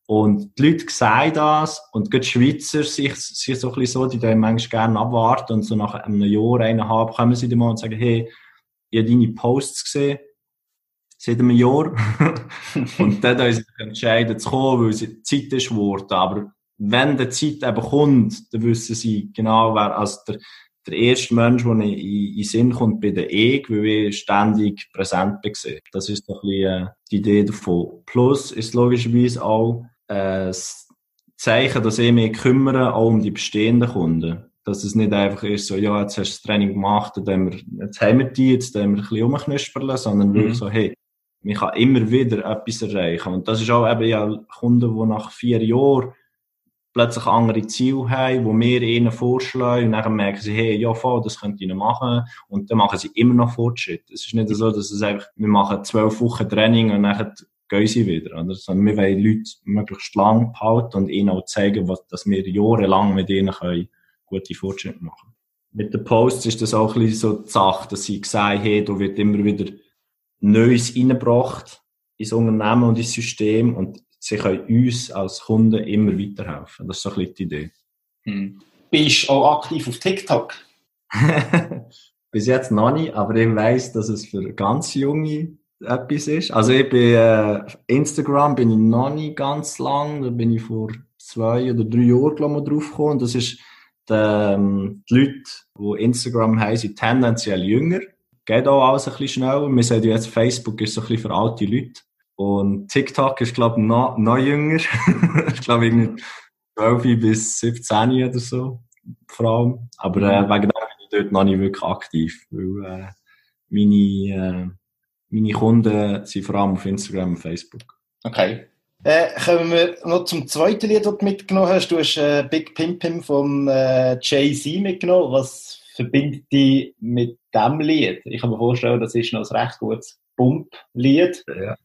Und die Leute sehen das und gerade die Schweizer sind, sind so ein bisschen so, die dann manchmal gerne abwarten und so nach einem Jahr, eineinhalb kommen sie dann mal und sagen, hey, ich habe deine Posts gesehen, seit einem Jahr. (laughs) und dann haben sie sich entschieden zu kommen, weil es Zeit ist geworden. Aber wenn die Zeit eben kommt, dann wissen sie genau, wer, also der, der erste Mensch, der in, in, in Sinn kommt, bin der ich, weil ich ständig präsent bin. Das ist doch ein bisschen äh, die Idee davon. Plus ist logischerweise auch äh, das Zeichen, dass ich mich kümmere, auch um die bestehenden Kunden. Dass es nicht einfach ist, so, ja, jetzt hast du das Training gemacht, dann wir, jetzt haben wir die, jetzt haben wir ein bisschen rumknüspern, sondern mhm. wirklich so, hey, man kann immer wieder etwas erreichen. Und das ist auch eben ja Kunden, die nach vier Jahren plötzlich andere Ziele haben, wo wir ihnen vorschlagen und dann merken sie, hey, ja voll, das könnt ihr machen und dann machen sie immer noch Fortschritt. Es ist nicht so, dass es einfach, wir machen zwölf Wochen Training und dann gehen sie wieder, oder? sondern wir wollen Leute möglichst lang behalten und ihnen auch zeigen, was, dass wir jahrelang mit ihnen können gute Fortschritte machen Mit den Posts ist das auch ein bisschen so die Sache, dass sie sagen, hey, da wird immer wieder Neues reingebracht ins Unternehmen und ins System und sie können uns als Kunden immer weiterhelfen. Das ist so ein bisschen die Idee. Hm. Bist du auch aktiv auf TikTok? (laughs) Bis jetzt noch nicht, aber ich weiss, dass es für ganz junge etwas ist. Also ich bin äh, Instagram bin ich noch nicht ganz lang, da bin ich vor zwei oder drei Jahren glaube ich, drauf gekommen. Das ist die, ähm, die Leute, die Instagram haben, sind tendenziell jünger. Geht auch alles ein bisschen schneller. Wir sehen jetzt, Facebook ist so ein bisschen für alte Leute. Und TikTok ist, glaube ich, noch, noch jünger. (laughs) ich glaube, irgendwie 12 bis 17 oder so, vor allem. Aber äh, mhm. wegen dem bin ich dort noch nicht wirklich aktiv, weil äh, meine, äh, meine Kunden sind vor allem auf Instagram und Facebook. Okay. Äh, kommen wir noch zum zweiten Lied, das du mitgenommen hast. Du hast äh, Big Pim Pim von äh, Jay-Z mitgenommen. Was verbindet dich mit diesem Lied? Ich kann mir vorstellen, das ist noch ein recht gutes Pump-Lied. Ja.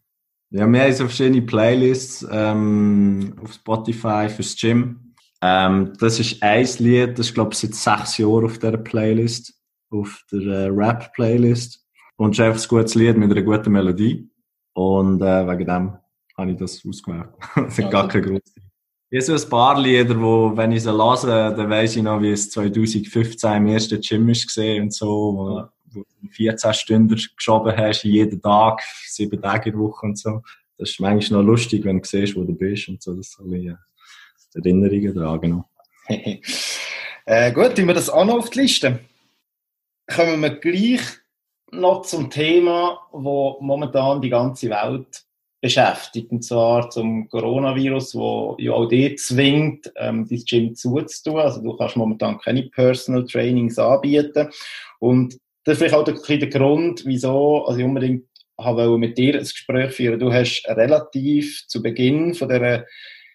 Ja, wir haben so verschiedene Playlists ähm, auf Spotify fürs Gym. Ähm, das ist ein Lied, das ist glaube ich seit sechs Jahren auf dieser Playlist, auf der äh, Rap-Playlist. Und es ist einfach ein gutes Lied mit einer guten Melodie. Und äh, wegen dem habe ich das ausgewählt. (laughs) das hat gar keinen Grund. Ich habe so ein paar Lieder, wo, wenn ich sie lese, dann weiss ich noch, wie es 2015 im ersten Gym ist gesehen und so, wo du 14 Stunden geschoben hast, jeden Tag, sieben Tage in der Woche und so. Das ist manchmal noch lustig, wenn du siehst, wo du bist und so. Das soll ich äh, Erinnerungen tragen. Genau. (laughs) äh, gut, tun wir das auch noch auf die Liste. Kommen wir gleich noch zum Thema, wo momentan die ganze Welt beschäftigt, und zwar zum Coronavirus, wo ja auch dir zwingt, ähm, dein Gym zuzutun. Also du kannst momentan keine Personal Trainings anbieten. Und das ist vielleicht auch der, der Grund, wieso also ich unbedingt habe mit dir ein Gespräch führen. Du hast relativ zu Beginn von der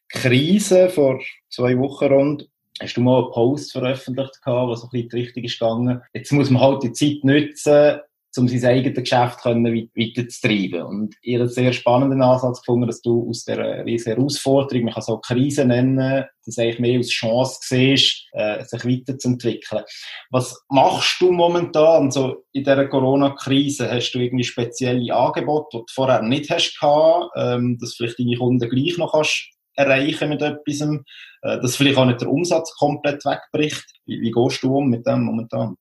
Krise vor zwei Wochen rund hast du mal einen Post veröffentlicht gehabt, was so ein bisschen in die Richtung ist gegangen. Jetzt muss man halt die Zeit nutzen, um sein eigenes Geschäft können weiterzutreiben. Und ich habe einen sehr spannenden Ansatz gefunden, dass du aus der riesen Herausforderung, man kann es auch Krise nennen, das eigentlich mehr als Chance siehst, äh, sich weiterzuentwickeln. Was machst du momentan so in dieser Corona-Krise? Hast du irgendwie spezielle Angebote, die du vorher nicht hast gehabt, ähm, dass vielleicht deine Kunden gleich noch kannst erreichen mit etwas, äh, dass vielleicht auch nicht der Umsatz komplett wegbricht? Wie, wie gehst du um mit dem momentan?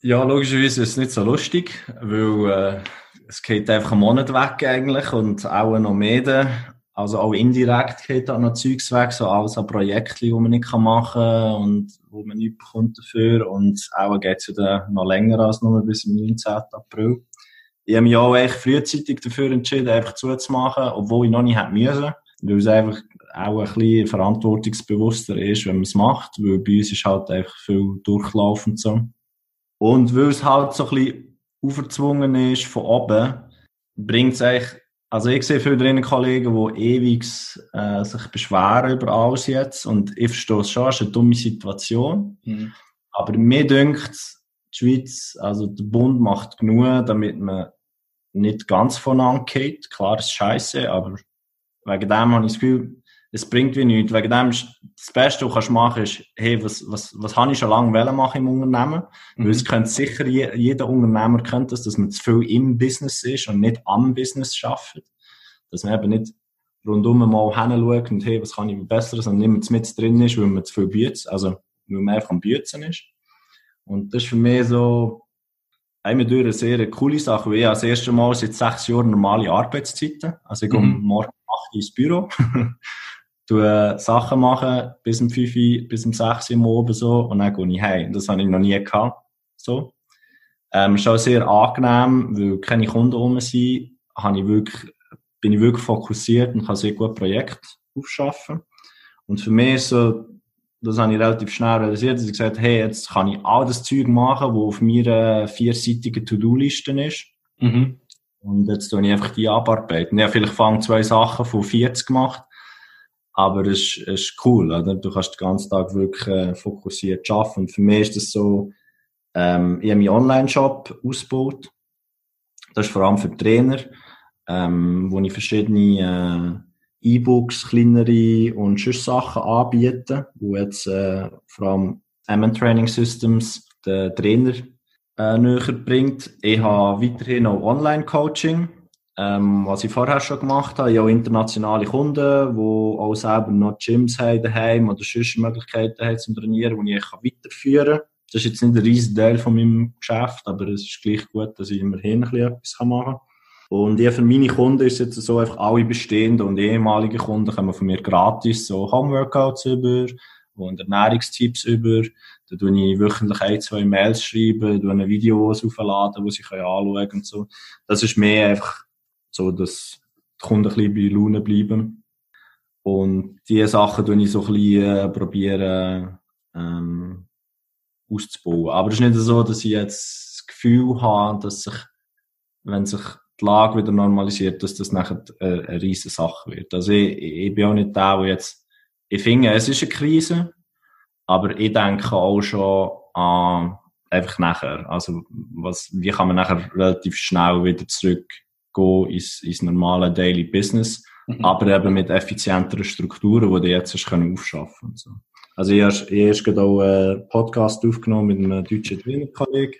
Ja, logischerweise ist es nicht so lustig, weil äh, es geht einfach einen Monat weg eigentlich und auch noch mehr. Also auch indirekt geht da noch Zeugs weg, so alles an Projekten, die man nicht machen kann und wo man nichts bekommt dafür. Und auch geht es ja dann noch länger als nur bis zum 19. April. Ich habe mich auch echt frühzeitig dafür entschieden, einfach zuzumachen, obwohl ich noch nicht hätte müssen. Weil es einfach auch ein bisschen verantwortungsbewusster ist, wenn man es macht, weil bei uns ist halt einfach viel Durchlauf und so. Und weil es halt so ein bisschen aufgezwungen ist von oben, bringt es eigentlich also ich sehe viele drinnen Kollegen, die ewig äh, sich beschweren über alles jetzt und ich verstehe es schon, es ist eine dumme Situation. Mhm. Aber mir denkt die Schweiz, also der Bund macht genug, damit man nicht ganz voneinander geht. Klar, es ist scheiße, aber wegen dem habe ich das Gefühl, es bringt wie nichts. Wegen dem ist das Beste, was du machen kannst, ist, hey, was, was, was habe ich schon lange machen im Unternehmen? Mhm. Weil es könnte sicher, jeder Unternehmer kennt das, dass man zu viel im Business ist und nicht am Business schafft. Dass man eben nicht rundum mal hinschaut und hey, was kann ich besser, sondern niemand mit drin ist, weil man zu viel bietet, also, weil man einfach am Bützen ist. Und das ist für mich so, einmal durch eine sehr coole Sache, weil ich das erste Mal seit sechs Jahren normale Arbeitszeiten. Also ich mhm. komme morgen um 8 Uhr ins Büro. (laughs) du äh, Sachen machen bis um 5 Uhr, bis um 6 Uhr am Abend so und dann gehe ich heim. Das habe ich noch nie gehabt. So. Ähm, ist auch sehr angenehm, weil keine Kunden rum sind, habe ich wirklich, bin ich wirklich fokussiert und kann sehr gut Projekte aufschaffen. Und für mich ist so, das habe ich relativ schnell realisiert, dass ich gesagt habe, hey, jetzt kann ich all das Zeug machen, was auf meiner vierseitigen To-Do-Liste ist. Mhm. Und jetzt tue ich einfach die abarbeiten. Ja, vielleicht fange zwei Sachen von 40 gemacht aber es ist, es ist cool, oder? Du kannst den ganzen Tag wirklich äh, fokussiert arbeiten. Und für mich ist das so, ähm, ich habe meinen Online-Shop ausgebaut. Das ist vor allem für Trainer, ähm, wo ich verschiedene äh, E-Books, kleinere und sonst Sachen anbiete, wo jetzt äh, vor allem MN Training Systems den Trainer äh, näher bringt. Ich habe weiterhin auch Online-Coaching ähm, was ich vorher schon gemacht habe, ich habe internationale Kunden, die auch selber noch Gyms haben daheim oder sonst Möglichkeiten haben zum Trainieren, die ich weiterführen kann. Das ist jetzt nicht ein riesen Teil von meinem Geschäft, aber es ist gleich gut, dass ich immerhin ein bisschen etwas machen kann. Und ja, für meine Kunden ist es jetzt so, einfach alle bestehenden und ehemaligen Kunden kommen von mir gratis so Homeworkouts über und Ernährungstipps über. Da tue ich wöchentlich ein, zwei Mails schreiben, tue Videos aufladen, die sie anschauen können und so. Das ist mehr einfach so dass die Kunden ein bisschen bei Laune bleiben. Und diese Sachen tue ich so ein bisschen äh, probieren, ähm, auszubauen. Aber es ist nicht so, dass ich jetzt das Gefühl habe, dass sich, wenn sich die Lage wieder normalisiert, dass das nachher eine, eine riesige Sache wird. Also ich, ich bin auch nicht der, der jetzt, ich finde, es ist eine Krise, aber ich denke auch schon an einfach nachher. Also was, wie kann man nachher relativ schnell wieder zurück gehen ins, ins normale Daily Business, mhm. aber eben mit effizienteren Strukturen, die du jetzt hast können aufschaffen so. Also ich habe erst gerade auch einen Podcast aufgenommen mit einem deutschen Trainerkollegen.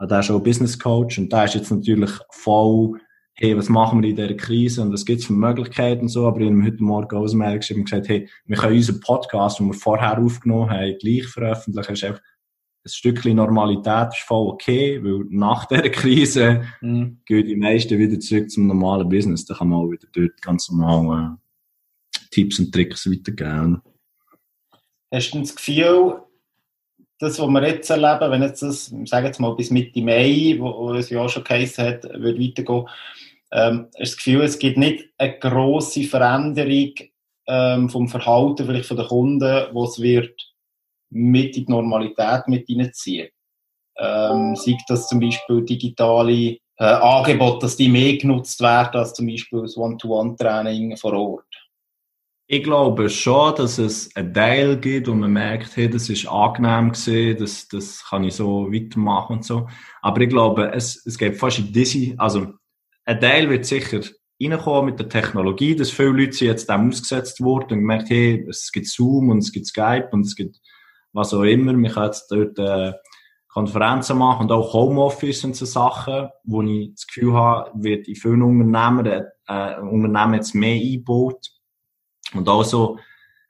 Der ist auch Business Coach und der ist jetzt natürlich voll, hey, was machen wir in dieser Krise und was gibt es für Möglichkeiten und so. Aber ich habe heute Morgen auch Mail geschrieben und gesagt, hey, wir können unseren Podcast, den wir vorher aufgenommen haben, gleich veröffentlichen. ist einfach ein Stückchen Normalität ist voll okay, weil nach der (laughs) Krise mhm. gehen die meisten wieder zurück zum normalen Business. Da kann man auch wieder dort ganz normal äh, Tipps und Tricks weitergeben. Hast du das Gefühl, das, was wir jetzt erleben, wenn jetzt das, sagen jetzt mal bis Mitte Mai, wo, wo es ja auch schon geheißen hat, wird weitergehen, ähm, hast du das Gefühl, es gibt nicht eine grosse Veränderung ähm, vom Verhalten vielleicht von den Kunden, wo es wird mit in die Normalität mit hineinziehen. Ähm, sei das zum Beispiel digitale äh, Angebote, dass die mehr genutzt werden als zum Beispiel das One-to-One-Training vor Ort? Ich glaube schon, dass es einen Teil gibt und man merkt, hey, das ist angenehm gewesen, das, das kann ich so weitermachen und so. Aber ich glaube, es, es gibt fast in diese, also ein Teil wird sicher reinkommen mit der Technologie, dass viele Leute jetzt dem ausgesetzt wurden und gemerkt, hey, es gibt Zoom und es gibt Skype und es gibt was auch immer. Wir können jetzt dort äh, Konferenzen machen und auch Homeoffice und so Sachen, wo ich das Gefühl habe, wird in vielen Unternehmen, äh, Unternehmen jetzt mehr eingebaut. Und auch so,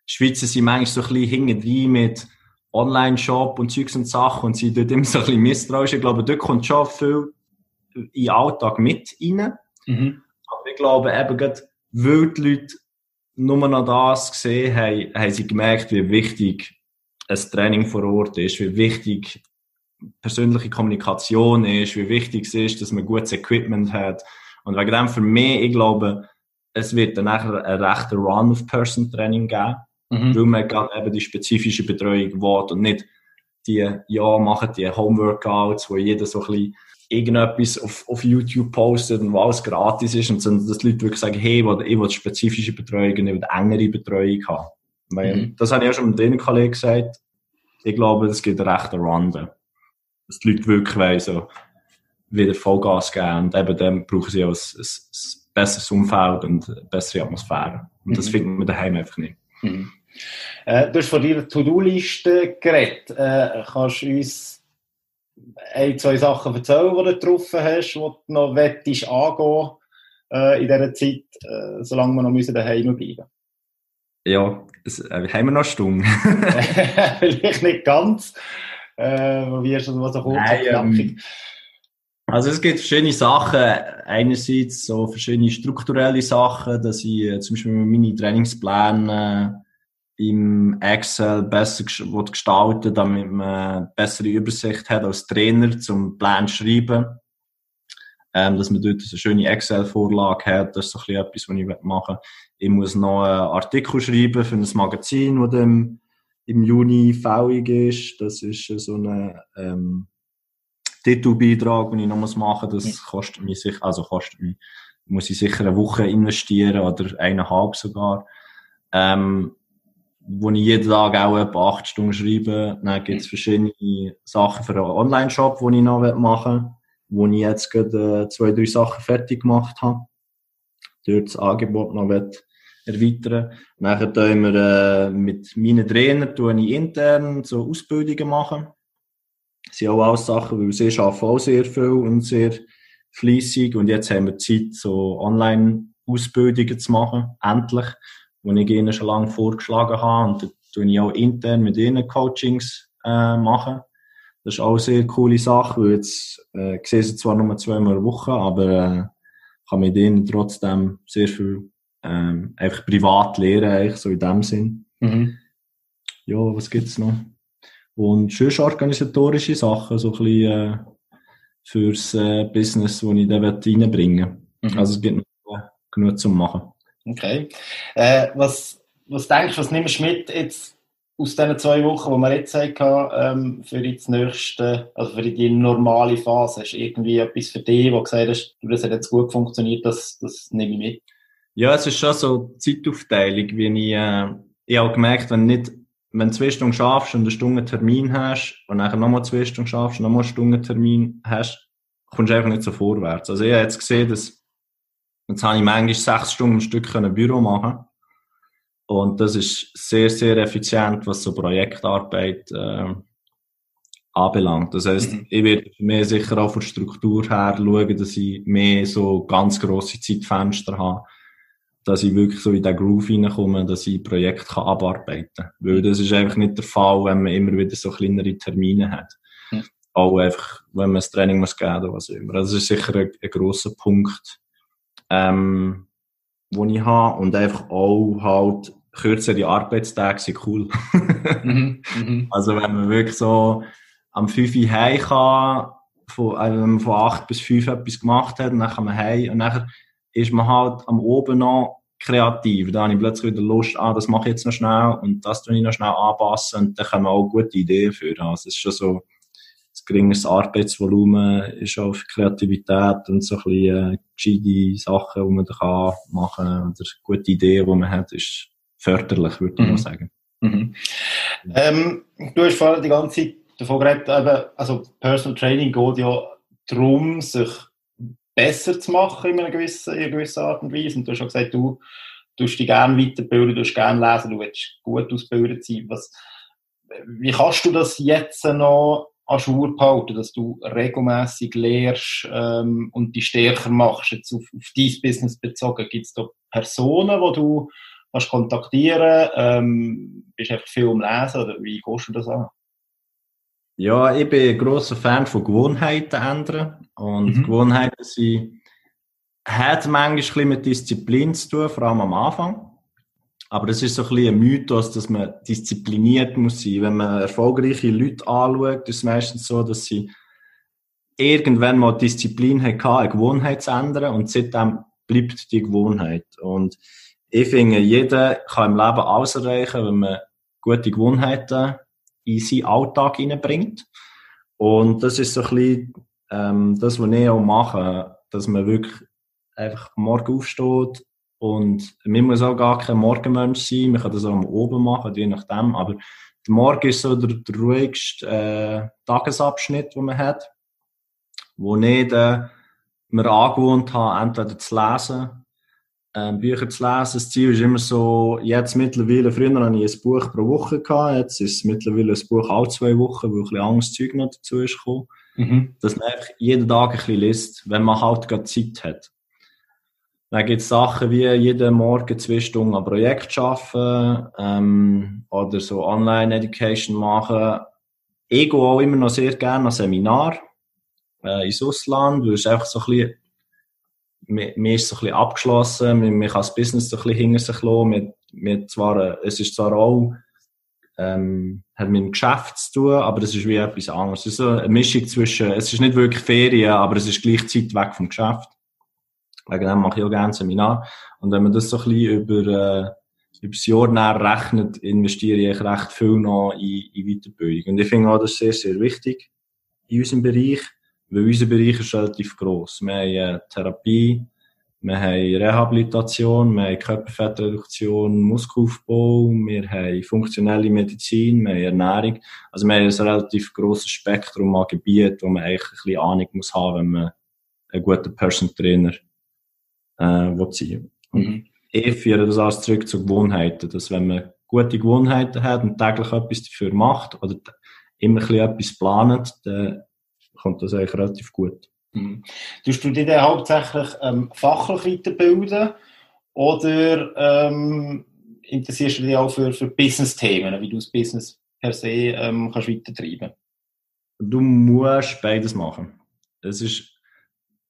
Schweizer sind manchmal so ein bisschen hinten mit Online-Shop und Zeugs und Sachen und sind dort immer so ein bisschen misstrauisch. Ich glaube, dort kommt schon viel in den Alltag mit rein. Mhm. Aber ich glaube eben gerade, weil die Leute nur noch das gesehen haben, haben sie gemerkt, wie wichtig ein Training vor Ort ist, wie wichtig persönliche Kommunikation ist, wie wichtig es ist, dass man gutes Equipment hat. Und wegen dem für mich, ich glaube, es wird dann nachher ein rechter Run of Person Training geben, mhm. weil man eben die spezifische Betreuung will und nicht die, ja, machen die Homeworkouts, wo jeder so ein bisschen irgendetwas auf, auf YouTube postet und was gratis ist und sondern dass die Leute wirklich sagen, hey, ich will, ich will spezifische Betreuung und ich will engere Betreuung haben. Weil, mhm. Das habe ich auch schon mit den Kollegen gesagt. Ich glaube, es gibt einen rechten Run. Dass die Leute wirklich wollen, so wieder Vollgas geben und eben dann brauchen sie auch ein, ein, ein besseres Umfeld und eine bessere Atmosphäre. Und das mhm. findet man daheim einfach nicht. Mhm. Äh, du hast von deiner To-Do-Liste geredet. Äh, kannst du uns ein, zwei Sachen erzählen, die du getroffen hast, die du noch wettest angehen äh, in dieser Zeit, äh, solange wir noch müssen daheim bleiben Ja, es, äh, haben wir noch Stunden. (laughs) Vielleicht nicht ganz. Äh, wie ist das so kurz Nein, ähm, also es gibt verschiedene Sachen. Einerseits so verschiedene strukturelle Sachen, dass ich äh, zum Beispiel meine Trainingspläne im Excel besser gestalten damit man eine bessere Übersicht hat als Trainer zum Plan zu schreiben. Ähm, dass man dort eine schöne Excel-Vorlage hat, das ist so ein bisschen etwas, was ich machen will. Ich muss noch einen Artikel schreiben für ein Magazin, das im, im Juni fällig ist. Das ist so ein ähm, Titelbeitrag, den ich noch machen muss. Das kostet mich sicher, also kostet mich, muss ich sicher eine Woche investieren oder eineinhalb sogar. Ähm, wo ich jeden Tag auch etwa acht Stunden schreibe. Dann gibt es verschiedene Sachen für einen Online-Shop, die ich noch machen will, wo ich jetzt gerade äh, zwei, drei Sachen fertig gemacht habe. Dort das Angebot noch erweitern Nachher tun wir äh, mit meinen Trainern tue ich intern so Ausbildungen machen. Das sind auch alles Sachen, weil sie arbeiten auch sehr viel und sehr fließig und jetzt haben wir Zeit, so Online-Ausbildungen zu machen, endlich die ich ihnen schon lange vorgeschlagen habe. Und da tue ich auch intern mit ihnen Coachings äh, machen. Das ist auch eine sehr coole Sache, weil jetzt äh, ich sehe sie zwar nur zweimal in der Woche, aber äh, kann mit ihnen trotzdem sehr viel ähm, einfach privat lernen, eigentlich, so in dem Sinn. Mhm. Ja, was gibt's noch? Und sonst organisatorische Sachen, so ein bisschen äh, fürs äh, Business, das ich da reinbringen will. Mhm. Also es gibt noch genug zu machen. Okay. Äh, was, was denkst du, was nimmst du mit jetzt aus diesen zwei Wochen, die wir jetzt hatten, ähm, für die nächste, also für die normale Phase? Hast du irgendwie etwas für dich, wo du gesagt hast, das hat jetzt gut funktioniert, das, das nehme ich mit? Ja, es ist schon so Zeitaufteilung, wie ich, äh, ich habe gemerkt, wenn nicht, wenn du zwei Stunden schaffst und eine Stunde Termin hast und nachher nochmal zwei Stunden schaffst und nochmal eine Stunde Termin hast, kommst du einfach nicht so vorwärts. Also ich habe jetzt gesehen, dass Jetzt habe ich manchmal sechs Stunden am Stück ein Büro machen und das ist sehr, sehr effizient, was so Projektarbeit äh, anbelangt. Das heißt, mhm. ich werde für mich sicher auch von der Struktur her schauen, dass ich mehr so ganz grosse Zeitfenster habe, dass ich wirklich so in den Groove hineinkomme, dass ich Projekt kann abarbeiten kann. Weil das ist einfach nicht der Fall, wenn man immer wieder so kleinere Termine hat. Mhm. Auch einfach, wenn man das Training muss geben oder was immer. Also das ist sicher ein, ein grosser Punkt, ähm, wo ich habe und einfach auch halt kürzere Arbeitstage sind cool. (laughs) mhm, mhm. Also wenn man wirklich so am 5 Uhr heim kann, von, also wenn man von 8 bis 5 etwas gemacht hat, und dann kann man heim und dann ist man halt am Oben noch kreativ. Da habe ich plötzlich wieder Lust, ah, das mache ich jetzt noch schnell und das tue ich noch schnell anpassen und dann kann man auch gute Ideen führen. Also es ist schon so, geringeres Arbeitsvolumen ist auch für Kreativität und so ein bisschen äh, gescheite Sachen, die man da kann machen kann oder gute Ideen, die man hat, ist förderlich, würde ich mhm. mal sagen. Mhm. Ähm, du hast vorhin die ganze Zeit davon geredet, also Personal Training geht ja darum, sich besser zu machen in einer gewissen, in einer gewissen Art und Weise. Und du hast schon gesagt, du tust dich gerne weiterbilden, du willst gerne lesen, du willst gut ausgebildet sein. Was, wie kannst du das jetzt noch an Schur behalten, dass du regelmäßig lehrst ähm, und die stärker machst, jetzt auf, auf dein Business bezogen? Gibt es da Personen, die du kannst kontaktieren ähm, Bist du einfach viel am Lesen oder wie gehst du das an? Ja, ich bin ein grosser Fan von Gewohnheiten ändern und mhm. Gewohnheiten sind hat manchmal ein mit Disziplin zu tun, vor allem am Anfang. Aber es ist so ein bisschen ein Mythos, dass man diszipliniert muss sein. Wenn man erfolgreiche Leute anschaut, ist es meistens so, dass sie irgendwann mal Disziplin hatten, eine Gewohnheit zu ändern und seitdem bleibt die Gewohnheit. Und ich finde, jeder kann im Leben alles erreichen, wenn man gute Gewohnheiten in seinen Alltag hineinbringt. Und das ist so ein bisschen ähm, das, was ich auch mache, dass man wirklich einfach morgen aufsteht und man muss auch gar kein Morgenmensch sein, man kann das auch am Oben machen, je nachdem, aber der Morgen ist so der, der ruhigste äh, Tagesabschnitt, den man hat, wo nicht äh, mir angewohnt habe, entweder zu lesen, äh, Bücher zu lesen. Das Ziel ist immer so, jetzt mittlerweile, früher hatte ich ein Buch pro Woche, gehabt, jetzt ist es mittlerweile ein Buch alle zwei Wochen, weil ein bisschen anderes Zeug noch dazu ist gekommen. Mhm. Dass man einfach jeden Tag ein bisschen liest, wenn man halt gerade Zeit hat. Dann gibt es Sachen wie jeden Morgen zwei Stunden an Projekt arbeiten ähm, oder so Online-Education machen. Ich gehe auch immer noch sehr gerne an Seminar äh, ins Ausland, weil es einfach so ein bisschen, mir, mir ist so ein bisschen abgeschlossen, man, man kann das Business so ein bisschen hinter sich lassen. Mit, mit zwar, es ist zwar auch ähm, hat mit dem Geschäft zu tun, aber es ist wie etwas anderes. Es ist so eine Mischung zwischen, es ist nicht wirklich Ferien, aber es ist gleichzeitig weg vom Geschäft. Wegen dem mache ich auch gerne Seminar. Und wenn man das so ein bisschen über, äh, über das Jahr näher rechnet, investiere ich recht viel noch in, in Weiterbildung. Und ich finde auch, das ist sehr, sehr wichtig in unserem Bereich, weil unser Bereich ist relativ gross. Wir haben äh, Therapie, wir haben Rehabilitation, wir haben Körperfettreduktion, Muskelaufbau, wir haben funktionelle Medizin, wir haben Ernährung. Also wir haben ein relativ grosses Spektrum an Gebieten, wo man eigentlich ein bisschen Ahnung muss haben, wenn man ein guter Person Trainer äh, ziehen mhm. Ich führe das alles zurück zu Gewohnheiten, dass wenn man gute Gewohnheiten hat und täglich etwas dafür macht oder immer ein bisschen etwas plant, dann kommt das eigentlich relativ gut. Mhm. Tust du dich dann hauptsächlich ähm, fachlich weiterbilden oder ähm, interessierst du dich auch für, für Business-Themen, wie du das Business per se ähm, kannst weitertreiben Du musst beides machen. Es ist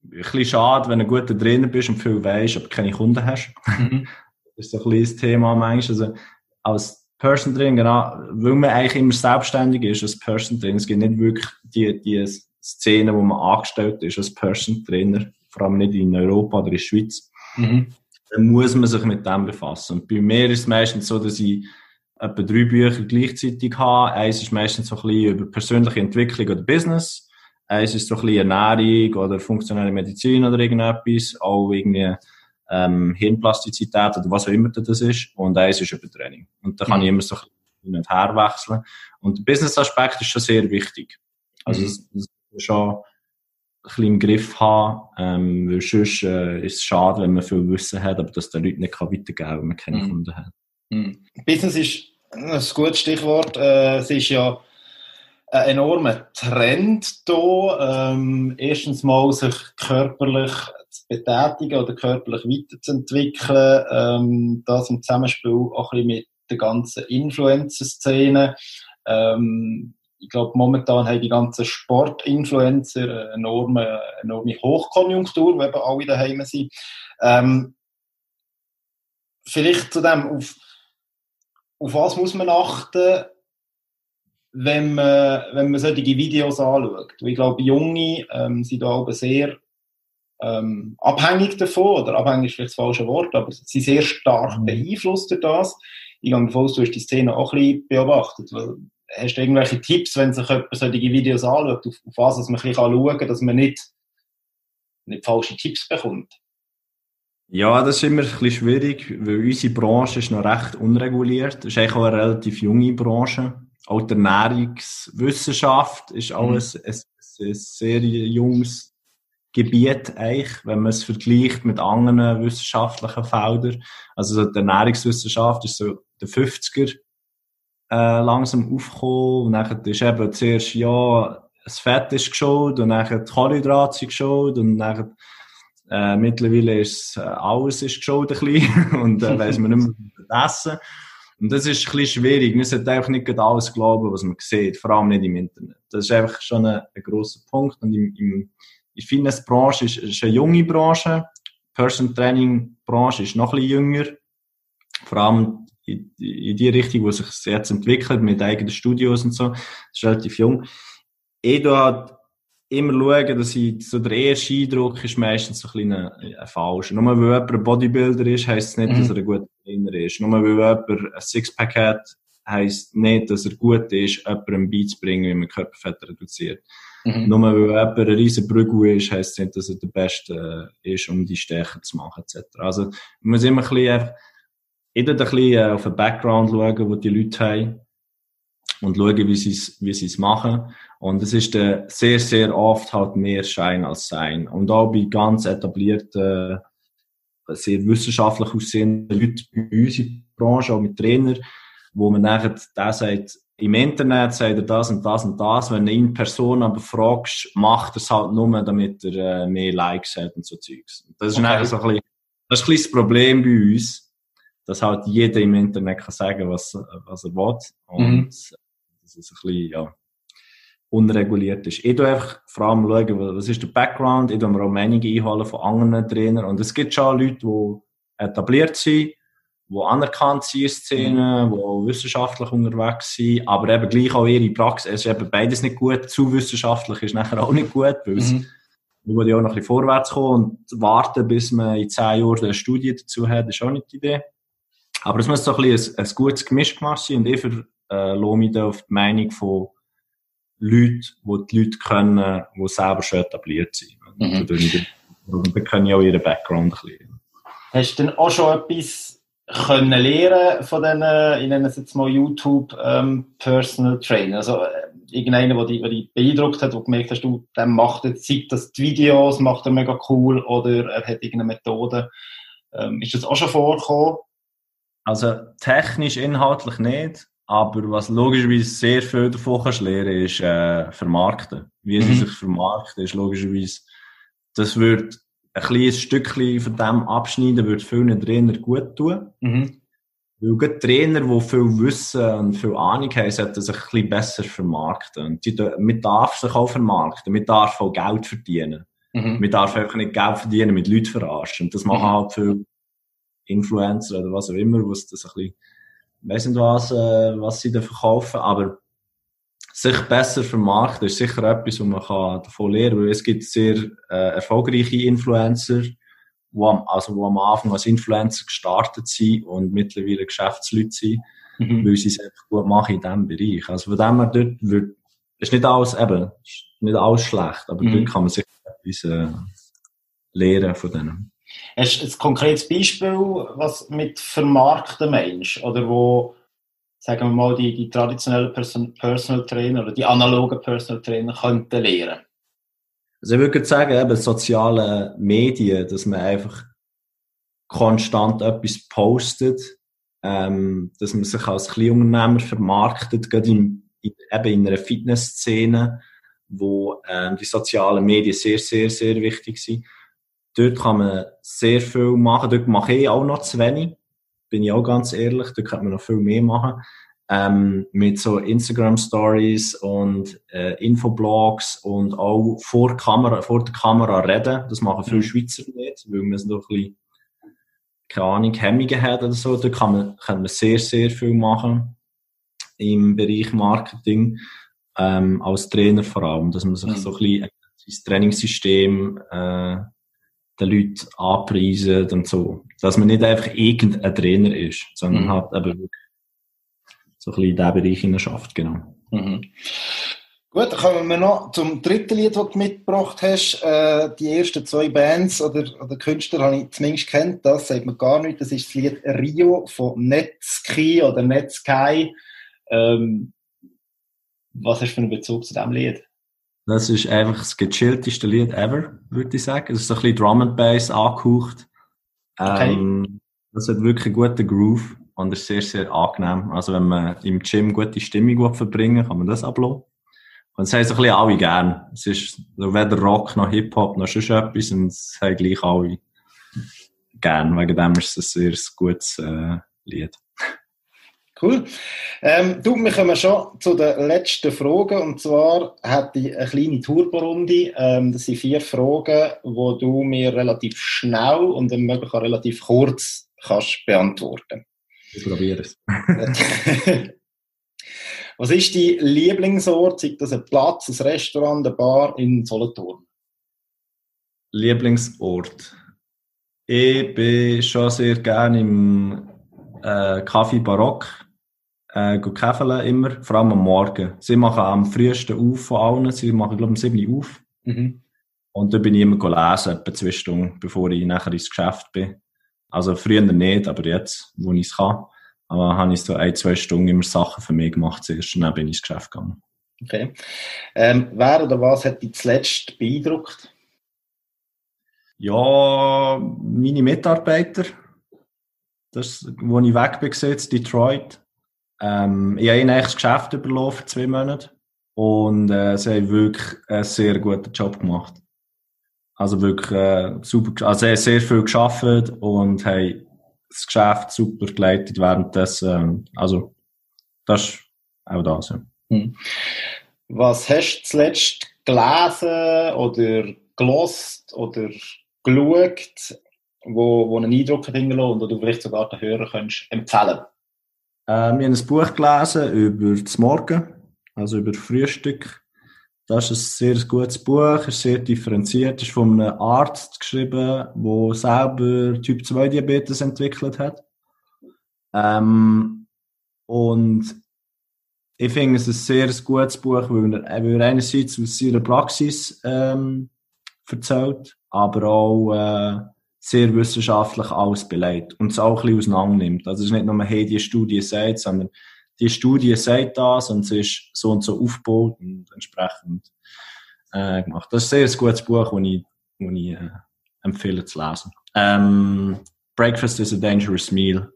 ein bisschen schade, wenn du ein guter Trainer bist und viel weißt, aber keine Kunden hast. Mhm. (laughs) Das ist so ein das Thema manchmal. Also, als Person Trainer, genau, weil man eigentlich immer selbstständig ist als Person Trainer. Es gibt nicht wirklich die, die Szene, wo man angestellt ist als Person Trainer, vor allem nicht in Europa oder in der Schweiz. Mhm. Dann muss man sich mit dem befassen. Und bei mir ist es meistens so, dass ich etwa drei Bücher gleichzeitig habe. Eins ist meistens so ein bisschen über persönliche Entwicklung oder Business Eins ist so ein bisschen Ernährung oder funktionelle Medizin oder irgendetwas, auch irgendwie ähm, Hirnplastizität oder was auch immer das ist. Und eins ist über Training. Und da kann mhm. ich immer so ein bisschen hin und her wechseln. Und der Business-Aspekt ist schon sehr wichtig. Also, mhm. das, das schon ein bisschen im Griff haben, ähm, weil sonst äh, ist es schade, wenn man viel Wissen hat, aber das den Leuten nicht kann weitergeben kann, wenn man keine mhm. Kunden hat. Mhm. Business ist ein gutes Stichwort. Äh, es ist ja ein enormer Trend da. Ähm, erstens mal sich körperlich zu betätigen oder körperlich weiterzuentwickeln. Ähm, das im Zusammenspiel auch ein bisschen mit der ganzen Influencer-Szene. Ähm, ich glaube, momentan haben die ganzen Sportinfluencer eine enorme, enorme Hochkonjunktur, wo eben alle daheim sind. Ähm, vielleicht zu dem, auf, auf was muss man achten? wenn man, wenn man solche Videos anschaut. Ich glaube, Junge ähm, sind da aber sehr ähm, abhängig davon, oder abhängig ist vielleicht das falsche Wort, aber sie sind sehr stark mhm. beeinflusst durch das. Ich gehe davon aus, du hast die Szene auch ein bisschen beobachtet. Weil, hast du irgendwelche Tipps, wenn sich jemand solche Videos anschaut, auf, auf was dass man ein bisschen schauen kann, dass man nicht, nicht falsche Tipps bekommt? Ja, das ist immer ein bisschen schwierig, weil unsere Branche ist noch recht unreguliert. Das ist eigentlich auch eine relativ junge Branche auch die Ernährungswissenschaft ist alles mhm. ein, ein, ein, sehr junges Gebiet eigentlich, wenn man es vergleicht mit anderen wissenschaftlichen Feldern. Also die Ernährungswissenschaft ist so der 50er äh, langsam aufgekommen und dann ist eben zuerst, ja, das Fett ist geschaut und dann die Kohlenhydrate sind geschaut und dann äh, mittlerweile ist äh, alles ist geschaut ein bisschen (laughs) und äh, weiss man nicht mehr essen. Und das ist ein bisschen schwierig. Man sollte einfach nicht alles glauben, was man sieht, vor allem nicht im Internet. Das ist einfach schon ein, ein grosser Punkt. Und im, im, in Fitnessbranche ist, ist eine junge Branche. Person Training Branche ist noch ein bisschen jünger. Vor allem in, in die Richtung, wo sich jetzt entwickelt, mit eigenen Studios und so. Das ist relativ jung. Ich halt immer schauen, dass ich, so der erste Eindruck ist meistens so ein bisschen ein, falscher. Nur weil jemand ein Bodybuilder ist, heisst es nicht, mhm. dass er ein guter Trainer ist. Nur weil jemand ein Sixpack hat, heisst nicht, dass er gut ist, jemandem beizubringen, wie man Körperfett reduziert. Mhm. Nur weil jemand ein riesen Brügel ist, heisst es nicht, dass er der Beste ist, um die Stärke zu machen, etc. Also, man muss immer ein bisschen, einfach, jeder ein bisschen äh, auf den Background schauen, wo die Leute haben und schauen, wie sie es wie sie's machen. Und es ist äh, sehr, sehr oft halt mehr Schein als Sein. Und auch bei ganz etablierten, sehr wissenschaftlich aussehenden Leuten bei uns in der Branche, auch mit Trainern, wo man nachher, der sagt, im Internet sagt er das und das und das. Wenn du ihn in Person aber fragst, macht er es halt nur, damit er äh, mehr Likes hat und so Zeugs. Das ist okay. so ein bisschen, das ist ein bisschen das Problem bei uns, dass halt jeder im Internet kann sagen, was, was er will. Und mhm. das ist ein bisschen, ja, unreguliert ist. Ich schaue einfach vor allem schauen, was ist der Background. Ich schaue mir auch Meinungen einholen von anderen Trainern. Und es gibt schon Leute, die etabliert sind, die anerkannt sind in Szenen, mhm. die wissenschaftlich unterwegs sind, aber eben gleich auch ihre Praxis. Es ist eben beides nicht gut. Zu wissenschaftlich ist nachher auch nicht gut, weil es, mhm. will ja auch noch ein bisschen vorwärts kommen und warten, bis man in zehn Jahren eine Studie dazu hat, ist auch nicht die Idee. Aber es muss so ein bisschen ein, ein gutes Gemisch gemacht sein und ich für, äh, mich da auf die Meinung von Leuten, die die Leute können, die selber schon etabliert sind. Mhm. Und dann können ja auch ihren Background ein bisschen. Hast du denn auch schon etwas können lernen von diesen, ich nenne es jetzt mal YouTube ähm, Personal Trainer. Also äh, irgendeiner, der dich, beeindruckt hat, wo du gemerkt hast, du, der macht jetzt, sieht das die Videos, macht er mega cool oder er hat irgendeine Methode. Ähm, ist das auch schon vorgekommen? Also technisch, inhaltlich nicht, aber was logischerweise sehr viel davon kannst lernen, ist äh, vermarkten. Wie mhm. sie sich vermarkten, ist logischerweise, das wird ein kleines Stückchen von dem abschneiden, würde vielen Trainer gut tun. Mhm. Weil gerade Trainer, die viel Wissen und viel Ahnung haben, sollten sich ein bisschen besser vermarkten. Und die, man darf sich auch vermarkten, man darf auch Geld verdienen. Mhm. Man darf einfach nicht Geld verdienen mit Leuten verarschen. Und das machen mhm. halt viele Influencer oder was auch immer, wo es das ein bisschen, weiss nicht was, äh, was sie da verkaufen, aber sich besser vermarkten ist sicher etwas, was man kann davon lernen kann, weil es gibt sehr äh, erfolgreiche Influencer, die am, also wo am Anfang als Influencer gestartet sind und mittlerweile Geschäftsleute sind, mhm. weil sie es einfach gut machen in diesem Bereich. Also von dem her dort wird, ist nicht alles eben, ist nicht alles schlecht, aber mhm. dort kann man sicher etwas äh, lernen von denen. Hast du ein konkretes Beispiel, was mit vermarkten Mensch oder wo sagen wir mal, die, die traditionellen Person, Personal Trainer oder die analogen Personal Trainer könnten lernen? Also ich würde sagen, eben soziale Medien, dass man einfach konstant etwas postet, ähm, dass man sich als Kleinunternehmer vermarktet, gerade in, in, eben in einer Fitnessszene, wo ähm, die sozialen Medien sehr, sehr, sehr wichtig sind. Dort kann man sehr viel machen. Dort mache ich auch noch zu wenig bin ich auch ganz ehrlich, da könnte man noch viel mehr machen. Ähm, mit so Instagram Stories und äh, Infoblogs und auch vor, Kamera, vor der Kamera reden. Das machen viele mhm. Schweizer nicht, weil man so ein bisschen, keine Ahnung, Hemmungen hat oder so. Da kann man, kann man sehr, sehr viel machen im Bereich Marketing, ähm, als Trainer vor allem, dass man sich mhm. so ein bisschen sein Trainingssystem äh, den Leuten anpreisen und so. Dass man nicht einfach irgendein Trainer ist, sondern mhm. halt eben wirklich so ein bisschen in diesen Bereich hinein schafft, genau. Mhm. Gut, dann kommen wir noch zum dritten Lied, das du mitgebracht hast. Äh, die ersten zwei Bands oder, oder Künstler habe ich zumindest kennt, das sagt man gar nicht. Das ist das Lied Rio von Netski oder Netsky. Ähm, was hast du für einen Bezug zu diesem Lied? Das ist einfach das gechillteste Lied ever, würde ich sagen. Es ist so ein bisschen Drum and Bass angehaucht. Okay. Ähm, das hat wirklich einen guten Groove und ist sehr, sehr angenehm. Also wenn man im Gym gute Stimmung verbringen kann man das ablassen. Und es haben so ein bisschen alle gern. Es ist weder Rock noch Hip-Hop noch sonst etwas und es haben gleich alle gern. Wegen dem ist es ein sehr gutes äh, Lied. Cool. Ähm, du, wir kommen schon zu den letzten Fragen. Und zwar hätte ich eine kleine Turborunde. Ähm, das sind vier Fragen, die du mir relativ schnell und dann möglich auch relativ kurz kannst beantworten. Ich probiere es. (laughs) Was ist dein Lieblingsort? Sei das ein Platz, ein Restaurant, eine Bar in Solothurn? Lieblingsort? Ich bin schon sehr gerne im äh, Kaffee Barock äh, käfeln immer, vor allem am Morgen. Sie machen am frühesten auf von allen, sie machen, glaube ich, um 7 Uhr auf. Mhm. Und da bin ich immer gelesen, etwa zwei Stunden, bevor ich nachher ins Geschäft bin. Also früher nicht, aber jetzt, wo ich es kann, aber habe ich so ein, zwei Stunden immer Sachen für mich gemacht zuerst und dann bin ich ins Geschäft gegangen. Okay. Ähm, wer oder was hat dich zuletzt beeindruckt? Ja, meine Mitarbeiter. Das, wo ich weg bin, in Detroit. Ähm, ich habe ihnen eigentlich das Geschäft überlaufen, zwei Monate. Und äh, sie haben wirklich einen sehr guten Job gemacht. Also wirklich äh, super, also sie haben sehr viel geschafft und haben das Geschäft super geleitet währenddessen. Äh, also das ist auch das. Ja. Hm. Was hast du zuletzt gelesen oder gelost oder geschaut, wo, wo einen Eindruck hat hinterlassen und du vielleicht sogar den Hörer könntest empfehlen äh, Wir haben ein Buch gelesen über das Morgen, also über Frühstück. Das ist ein sehr gutes Buch, ist sehr differenziert, ist von einem Arzt geschrieben, der selber Typ 2 Diabetes entwickelt hat. Ähm, und ich finde es ein sehr gutes Buch, weil er, weil er einerseits aus seiner Praxis ähm, erzählt, aber auch äh, sehr wissenschaftlich alles beleidigt und es auch ein bisschen auseinander Also es ist nicht nur, hey, die Studie sagt, sondern die Studie sagt das und es ist so und so aufgebaut und entsprechend äh, gemacht. Das ist ein sehr gutes Buch, das ich, das ich äh, empfehle zu lesen. Ähm, Breakfast is a Dangerous Meal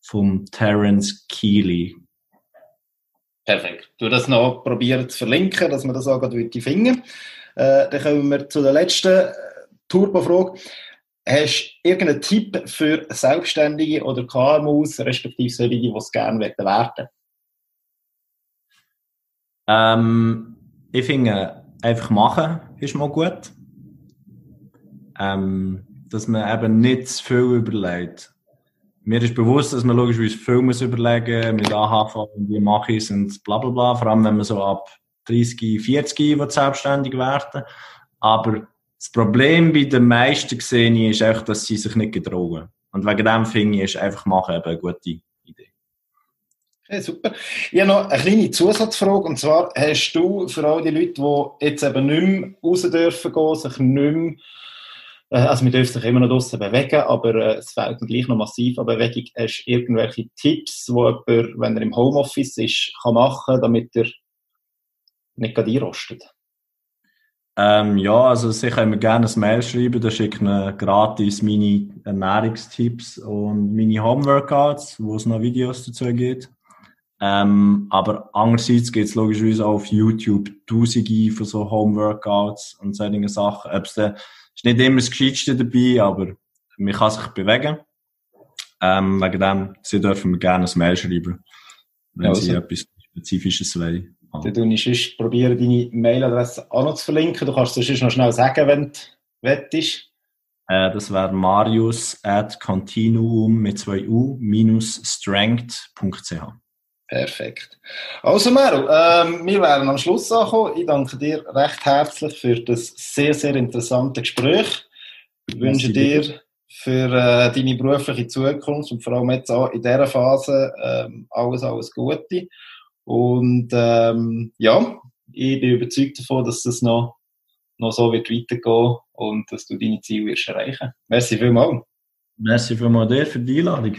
von Terence Keeley. Perfekt. Du das noch probieren zu verlinken, dass wir das auch gerade finden. Äh, dann kommen wir zu der letzten äh, Turbo-Frage. Hast du irgendeinen Tipp für Selbstständige oder KMUs, respektive solche, die es gerne werden werden? Ähm, ich finde, einfach machen ist mal gut. Ähm, dass man eben nicht zu viel überlegt. Mir ist bewusst, dass man logischerweise viel muss überlegen mit AHV und wie mache ich es und bla bla bla. Vor allem, wenn man so ab 30, 40 wird selbstständig werden. Aber das Problem bei den meisten gesehen ist einfach, dass sie sich nicht getrauen. Und wegen dem finde ich, ist einfach machen eben eine gute Idee. Okay, super. Ich habe noch eine kleine Zusatzfrage. Und zwar, hast du für all die Leute, die jetzt eben nicht mehr raus dürfen gehen, sich nicht mehr äh, also wir dürfen sich immer noch draussen bewegen, aber äh, es fehlt mir gleich noch massiv an Bewegung. Hast du irgendwelche Tipps, die jemand, wenn er im Homeoffice ist, kann machen, damit er nicht gerade einrostet? Ähm, ja, also Sie können mir gerne ein Mail schreiben, da schicken wir gratis meine Ernährungstipps und meine Homeworkouts, wo es noch Videos dazu gibt. Ähm, aber andererseits gibt es logischerweise auch auf YouTube tausende von so Homeworkouts und solchen Sachen. Ob's da, ist nicht immer das Gescheitste dabei, aber man kann sich bewegen. Ähm, wegen dem, Sie dürfen mir gerne ein Mail schreiben, wenn also. Sie etwas Spezifisches wollen. Ah. Dann tue ich sonst probieren, deine Mailadresse auch noch zu verlinken. Du kannst es sonst noch schnell sagen, wenn du wettest. Äh, das wäre marius at continuum mit zwei u minus strength.ch. Perfekt. Also Meryl, ähm, wir wären am Schluss angekommen. Ich danke dir recht herzlich für das sehr, sehr interessante Gespräch. Ich wünsche dir für äh, deine berufliche Zukunft und vor allem jetzt auch in dieser Phase ähm, alles, alles Gute. Und ähm, ja, ich bin überzeugt davon, dass das noch, noch so wird weitergehen und dass du deine Ziele wirst erreichen. Merci vielmals. Merci vielmals dir für die Einladung.